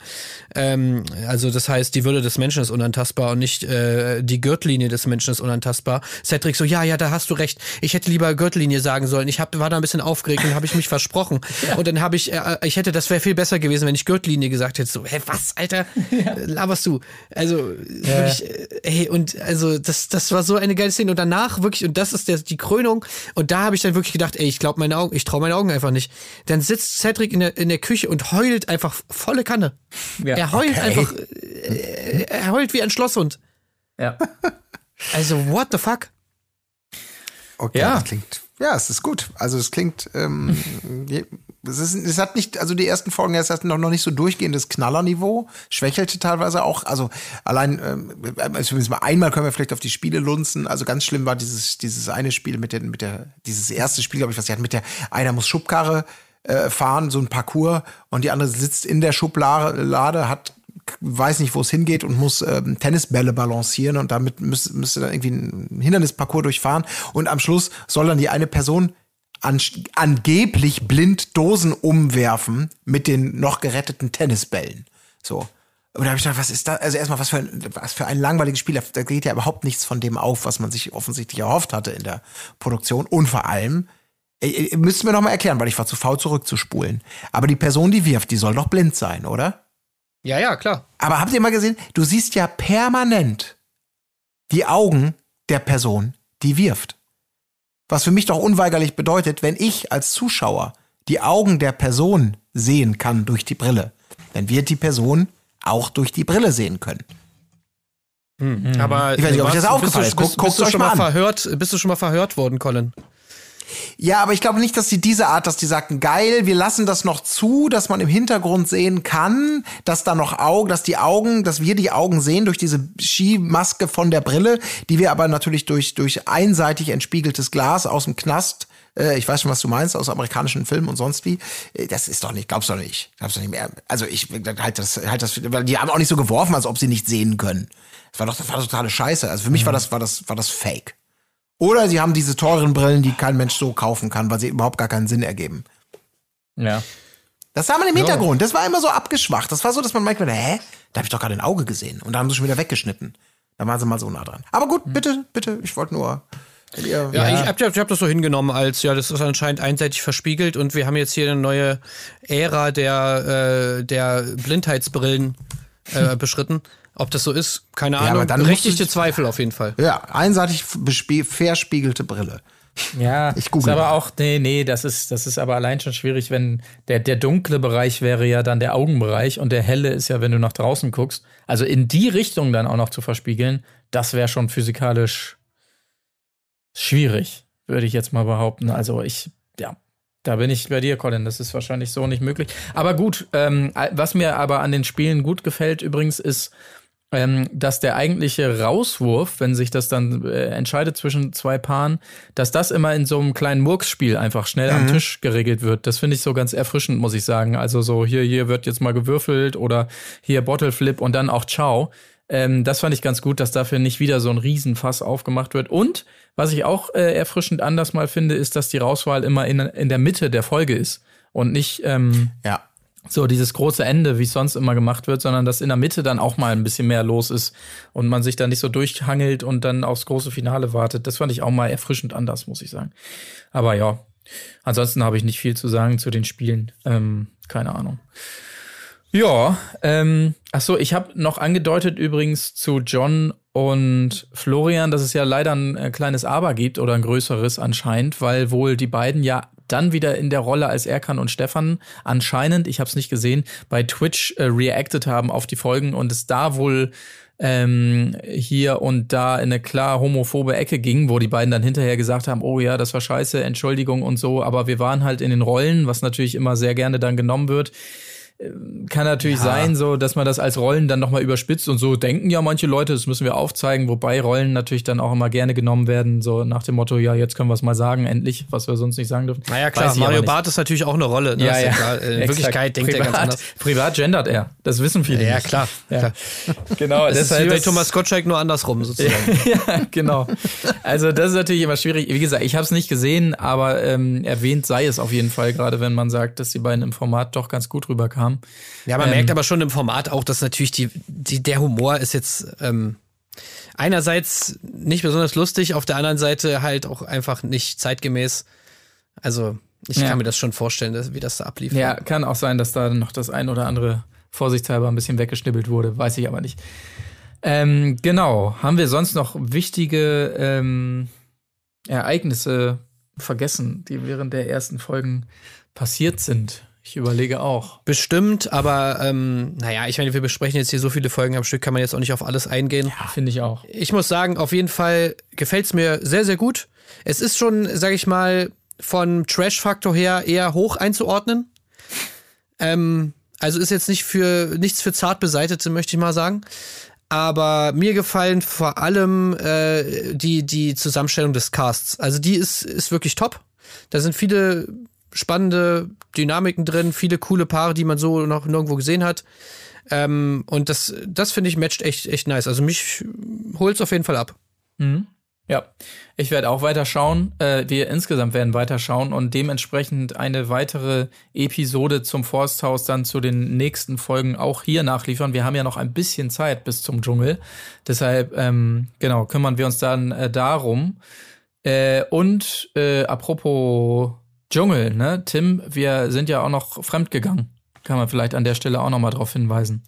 Ähm, also das heißt, die Würde des Menschen ist unantastbar und nicht äh, die Gürtellinie des Menschen ist unantastbar. Cedric so, ja, ja, da hast du recht. Ich hätte lieber Gürtellinie sagen sollen. Ich hab, war da ein bisschen aufgeregt und habe ich mich versprochen. Und dann habe ich, äh, ich hätte, das wäre viel besser gewesen, wenn ich Gürtellinie gesagt hätte. So, hä, was, Alter? Äh, Laberst du? Also wirklich, äh, ey, und also das, das war so eine geile Szene. Und danach wirklich, und das ist der, die Krönung. Und da habe ich dann wirklich gedacht, ey, ich glaube meine Augen, ich traue meine Augen einfach nicht. Dann sitzt Cedric in der, in der Küche und heult einfach volle Kanne. Ja. er heult Okay. einfach, äh, er heult wie ein Schlosshund. ja. Also, what the fuck? Okay, Ja. das klingt. Ja, es ist gut. Also es klingt, ähm, es, ist, es hat nicht, also die ersten Folgen, es hat noch, noch nicht so durchgehendes Knallerniveau, schwächelte teilweise auch. Also allein, ähm, also zumindest mal einmal können wir vielleicht auf die Spiele lunzen. Also ganz schlimm war dieses, dieses eine Spiel mit der, mit der, dieses erste Spiel, glaube ich, was sie hatten, mit der, einer muss Schubkarre äh, fahren, so ein Parcours, und die andere sitzt in der Schublade, Lade, hat weiß nicht, wo es hingeht und muss ähm, Tennisbälle balancieren und damit müsste, müsste dann irgendwie ein Hindernisparcours durchfahren und am Schluss soll dann die eine Person an, angeblich blind Dosen umwerfen mit den noch geretteten Tennisbällen. So. Und da habe ich gedacht, was ist da? Also erstmal, was für ein, was für ein langweiliges Spiel. Da geht ja überhaupt nichts von dem auf, was man sich offensichtlich erhofft hatte in der Produktion. Und vor allem, ihr, ihr müsst mir noch mal erklären, weil ich war zu faul zurückzuspulen. Aber die Person, die wirft, die soll doch blind sein, oder? Ja, ja, klar. Aber habt ihr mal gesehen, du siehst ja permanent die Augen der Person, die wirft. Was für mich doch unweigerlich bedeutet, wenn ich als Zuschauer die Augen der Person sehen kann durch die Brille, dann wird die Person auch durch die Brille sehen können. Aber Ich weiß nicht, ob euch das aufgefallen ist. du, Guckt- bist, bist du euch schon mal mal an. verhört? Bist du schon mal verhört worden, Colin? Ja, aber ich glaube nicht, dass sie diese Art, dass die sagten, geil, wir lassen das noch zu, dass man im Hintergrund sehen kann, dass da noch Augen, dass die Augen, dass wir die Augen sehen durch diese Skimaske von der Brille, die wir aber natürlich durch, durch einseitig entspiegeltes Glas aus dem Knast, äh, ich weiß schon, was du meinst, aus amerikanischen Filmen und sonst wie, äh, das ist doch nicht, glaubst du doch nicht, glaubst du nicht mehr. Also ich halt das, halt das, weil die haben auch nicht so geworfen, als ob sie nicht sehen können. Das war doch, das war totale Scheiße. Also für mich war das, war das, war das Fake. Oder sie haben diese teuren Brillen, die kein Mensch so kaufen kann, weil sie überhaupt gar keinen Sinn ergeben. Ja. Das sah man im Hintergrund. Das war immer so abgeschwacht. Das war so, dass man merkt, hä? Da habe ich doch gerade ein Auge gesehen. Und da haben sie schon wieder weggeschnitten. Da waren sie mal so nah dran. Aber gut, bitte, bitte. Ich wollte nur. ihr- Ja, ich habe hab das so hingenommen als, ja, das ist anscheinend einseitig verspiegelt und wir haben jetzt hier eine neue Ära der, äh, der Blindheitsbrillen äh, beschritten. Ob das so ist, keine aber Ahnung. dann Berechtigte Zweifel auf jeden Fall. Ja, einseitig verspiegelte Brille. Ja, Ich google ist aber auch, nee, nee, das ist, das ist aber allein schon schwierig, wenn der, der dunkle Bereich wäre ja dann der Augenbereich und der helle ist ja, wenn du nach draußen guckst. Also in die Richtung dann auch noch zu verspiegeln, das wäre schon physikalisch schwierig, würde ich jetzt mal behaupten. Also ich, ja, da bin ich bei dir, Colin. Das ist wahrscheinlich so nicht möglich. Aber gut, ähm, was mir aber an den Spielen gut gefällt übrigens ist, ähm, dass der eigentliche Rauswurf, wenn sich das dann äh, entscheidet zwischen zwei Paaren, dass das immer in so einem kleinen Murksspiel einfach schnell am Tisch geregelt wird. Das finde ich so ganz erfrischend, muss ich sagen. Also so hier, hier wird jetzt mal gewürfelt oder hier Bottle Flip und dann auch Ciao. Ähm, das fand ich ganz gut, dass dafür nicht wieder so ein Riesenfass aufgemacht wird. Und was ich auch äh, erfrischend anders mal finde, ist, dass die Rauswahl immer in, in der Mitte der Folge ist. Und nicht ähm, Ja. So dieses große Ende, wie es sonst immer gemacht wird, sondern dass in der Mitte dann auch mal ein bisschen mehr los ist und man sich dann nicht so durchhangelt und dann aufs große Finale wartet. Das fand ich auch mal erfrischend anders, muss ich sagen. Aber ja, ansonsten habe ich nicht viel zu sagen zu den Spielen. Ähm, keine Ahnung. Ja, ähm, ach so, ich habe noch angedeutet übrigens zu John und Florian, dass es ja leider ein äh, kleines Aber gibt oder ein größeres anscheinend, weil wohl die beiden ja dann wieder in der Rolle als Erkan und Stefan anscheinend, ich habe es nicht gesehen, bei Twitch äh, reacted haben auf die Folgen und es da wohl ähm, hier und da in eine klar homophobe Ecke ging, wo die beiden dann hinterher gesagt haben, oh ja, das war scheiße, Entschuldigung und so, aber wir waren halt in den Rollen, was natürlich immer sehr gerne dann genommen wird. Kann natürlich sein, so, dass man das als Rollen dann nochmal überspitzt und so denken ja manche Leute, das müssen wir aufzeigen, wobei Rollen natürlich dann auch immer gerne genommen werden, so nach dem Motto, ja, jetzt können wir es mal sagen, endlich, was wir sonst nicht sagen dürfen. Naja, klar, Mario. Barth ist natürlich auch eine Rolle. Ne? Ja, Ist ja. klar. In. Wirklichkeit denkt er ganz privat, anders. Privat gendert er. Das wissen viele. Ja, nicht. klar. Ja. klar. Genau. Das ist wie bei Thomas Gottschalk nur andersrum sozusagen. ja, genau. Also das ist natürlich immer schwierig. Wie gesagt, ich habe es nicht gesehen, aber ähm, erwähnt sei es auf jeden Fall, gerade wenn man sagt, dass die beiden im Format doch ganz gut rüberkamen. Ja, man Ähm, merkt aber schon im Format auch, dass natürlich die, die, der Humor ist jetzt ähm, einerseits nicht besonders lustig, auf der anderen Seite halt auch einfach nicht zeitgemäß. Also ich Ja. kann mir das schon vorstellen, dass, wie das da ablief. Ja, kann auch sein, dass da noch das ein oder andere vorsichtshalber ein bisschen weggeschnibbelt wurde, weiß ich aber nicht. Ähm, genau. Haben wir sonst noch wichtige ähm, Ereignisse vergessen, die während der ersten Folgen passiert sind? Ich überlege auch. Bestimmt, aber ähm, naja, ich meine, wir besprechen jetzt hier so viele Folgen am Stück, kann man jetzt auch nicht auf alles eingehen. Finde ich auch. Ich muss sagen, auf jeden Fall gefällt's mir sehr, sehr gut. Es ist schon, sag ich mal, von Trash-Faktor her eher hoch einzuordnen. Ähm, also ist jetzt nicht für nichts für zart beseitete, möchte ich mal sagen. Aber mir gefallen vor allem äh, die, die Zusammenstellung des Casts. Also die ist, ist wirklich top. Da sind viele spannende Dynamiken drin, viele coole Paare, die man so noch nirgendwo gesehen hat. Ähm, und das, das finde ich matcht echt, echt nice. Also mich holt's auf jeden Fall ab. Mhm. Ja, ich werde auch weiter schauen. Äh, wir insgesamt werden weiter schauen und dementsprechend eine weitere Episode zum Forsthaus dann zu den nächsten Folgen auch hier nachliefern. Wir haben ja noch ein bisschen Zeit bis zum Dschungel. Deshalb, ähm, genau, kümmern wir uns dann äh, darum. Äh, und äh, apropos Dschungel, ne, Tim, wir sind ja auch noch fremdgegangen. Kann man vielleicht an der Stelle auch noch mal drauf hinweisen.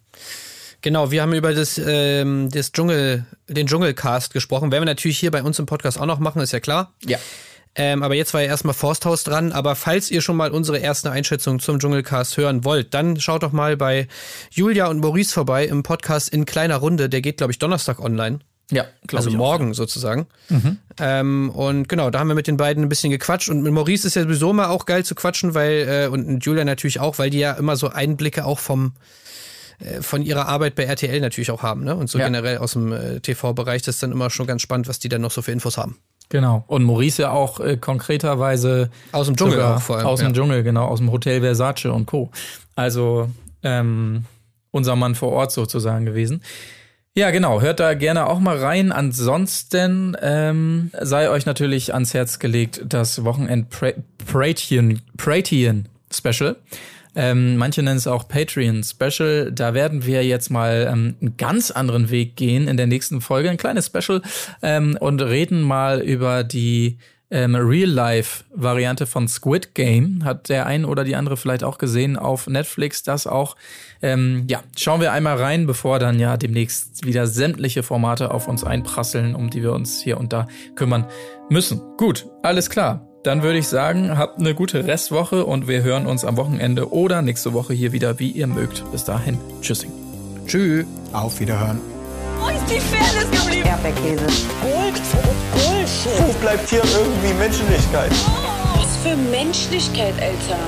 Genau, wir haben über das, ähm, das Dschungel, den Dschungelcast gesprochen. Werden wir natürlich hier bei uns im Podcast auch noch machen, ist ja klar. Ja. Ähm, aber jetzt war ja erstmal Forsthaus dran. Aber falls ihr schon mal unsere erste Einschätzung zum Dschungelcast hören wollt, dann schaut doch mal bei Julia und Maurice vorbei im Podcast in kleiner Runde. Der geht, glaube ich, Donnerstag online. Ja, Also ich auch. morgen sozusagen. Ähm, und genau, da haben wir mit den beiden ein bisschen gequatscht. Und mit Maurice ist ja sowieso immer auch geil zu quatschen, weil, äh, und mit Julia natürlich auch, weil die ja immer so Einblicke auch vom äh, von ihrer Arbeit bei RTL natürlich auch haben, ne? Und so Ja. generell aus dem äh, TV-Bereich, das ist dann immer schon ganz spannend, was die dann noch so für Infos haben. Genau. Und Maurice ja auch äh, konkreterweise Aus dem Dschungel auch vor allem. Aus ja. dem Dschungel, genau, aus dem Hotel Versace und Co. Also ähm, unser Mann vor Ort sozusagen gewesen. Ja, genau. Hört da gerne auch mal rein. Ansonsten ähm, sei euch natürlich ans Herz gelegt das Wochenend Pra- Pratian, Pratian Special. Ähm, manche nennen es auch Patreon Special. Da werden wir jetzt mal ähm, einen ganz anderen Weg gehen in der nächsten Folge. Ein kleines Special ähm, und reden mal über die ähm, Real-Life-Variante von Squid Game. Hat der ein oder die andere vielleicht auch gesehen auf Netflix. Das auch. Ähm, ja, schauen wir einmal rein, bevor dann ja demnächst wieder sämtliche Formate auf uns einprasseln, um die wir uns hier und da kümmern müssen. Gut, alles klar. Dann würde ich sagen, habt eine gute Restwoche und wir hören uns am Wochenende oder nächste Woche hier wieder, wie ihr mögt. Bis dahin. Tschüssing. Tschüss. Auf Wiederhören. Wo ist die Fairness geblieben? Erdbeerkäse. Gold, Bullshit. Wo bleibt hier irgendwie Menschlichkeit? Was für Menschlichkeit, Alter.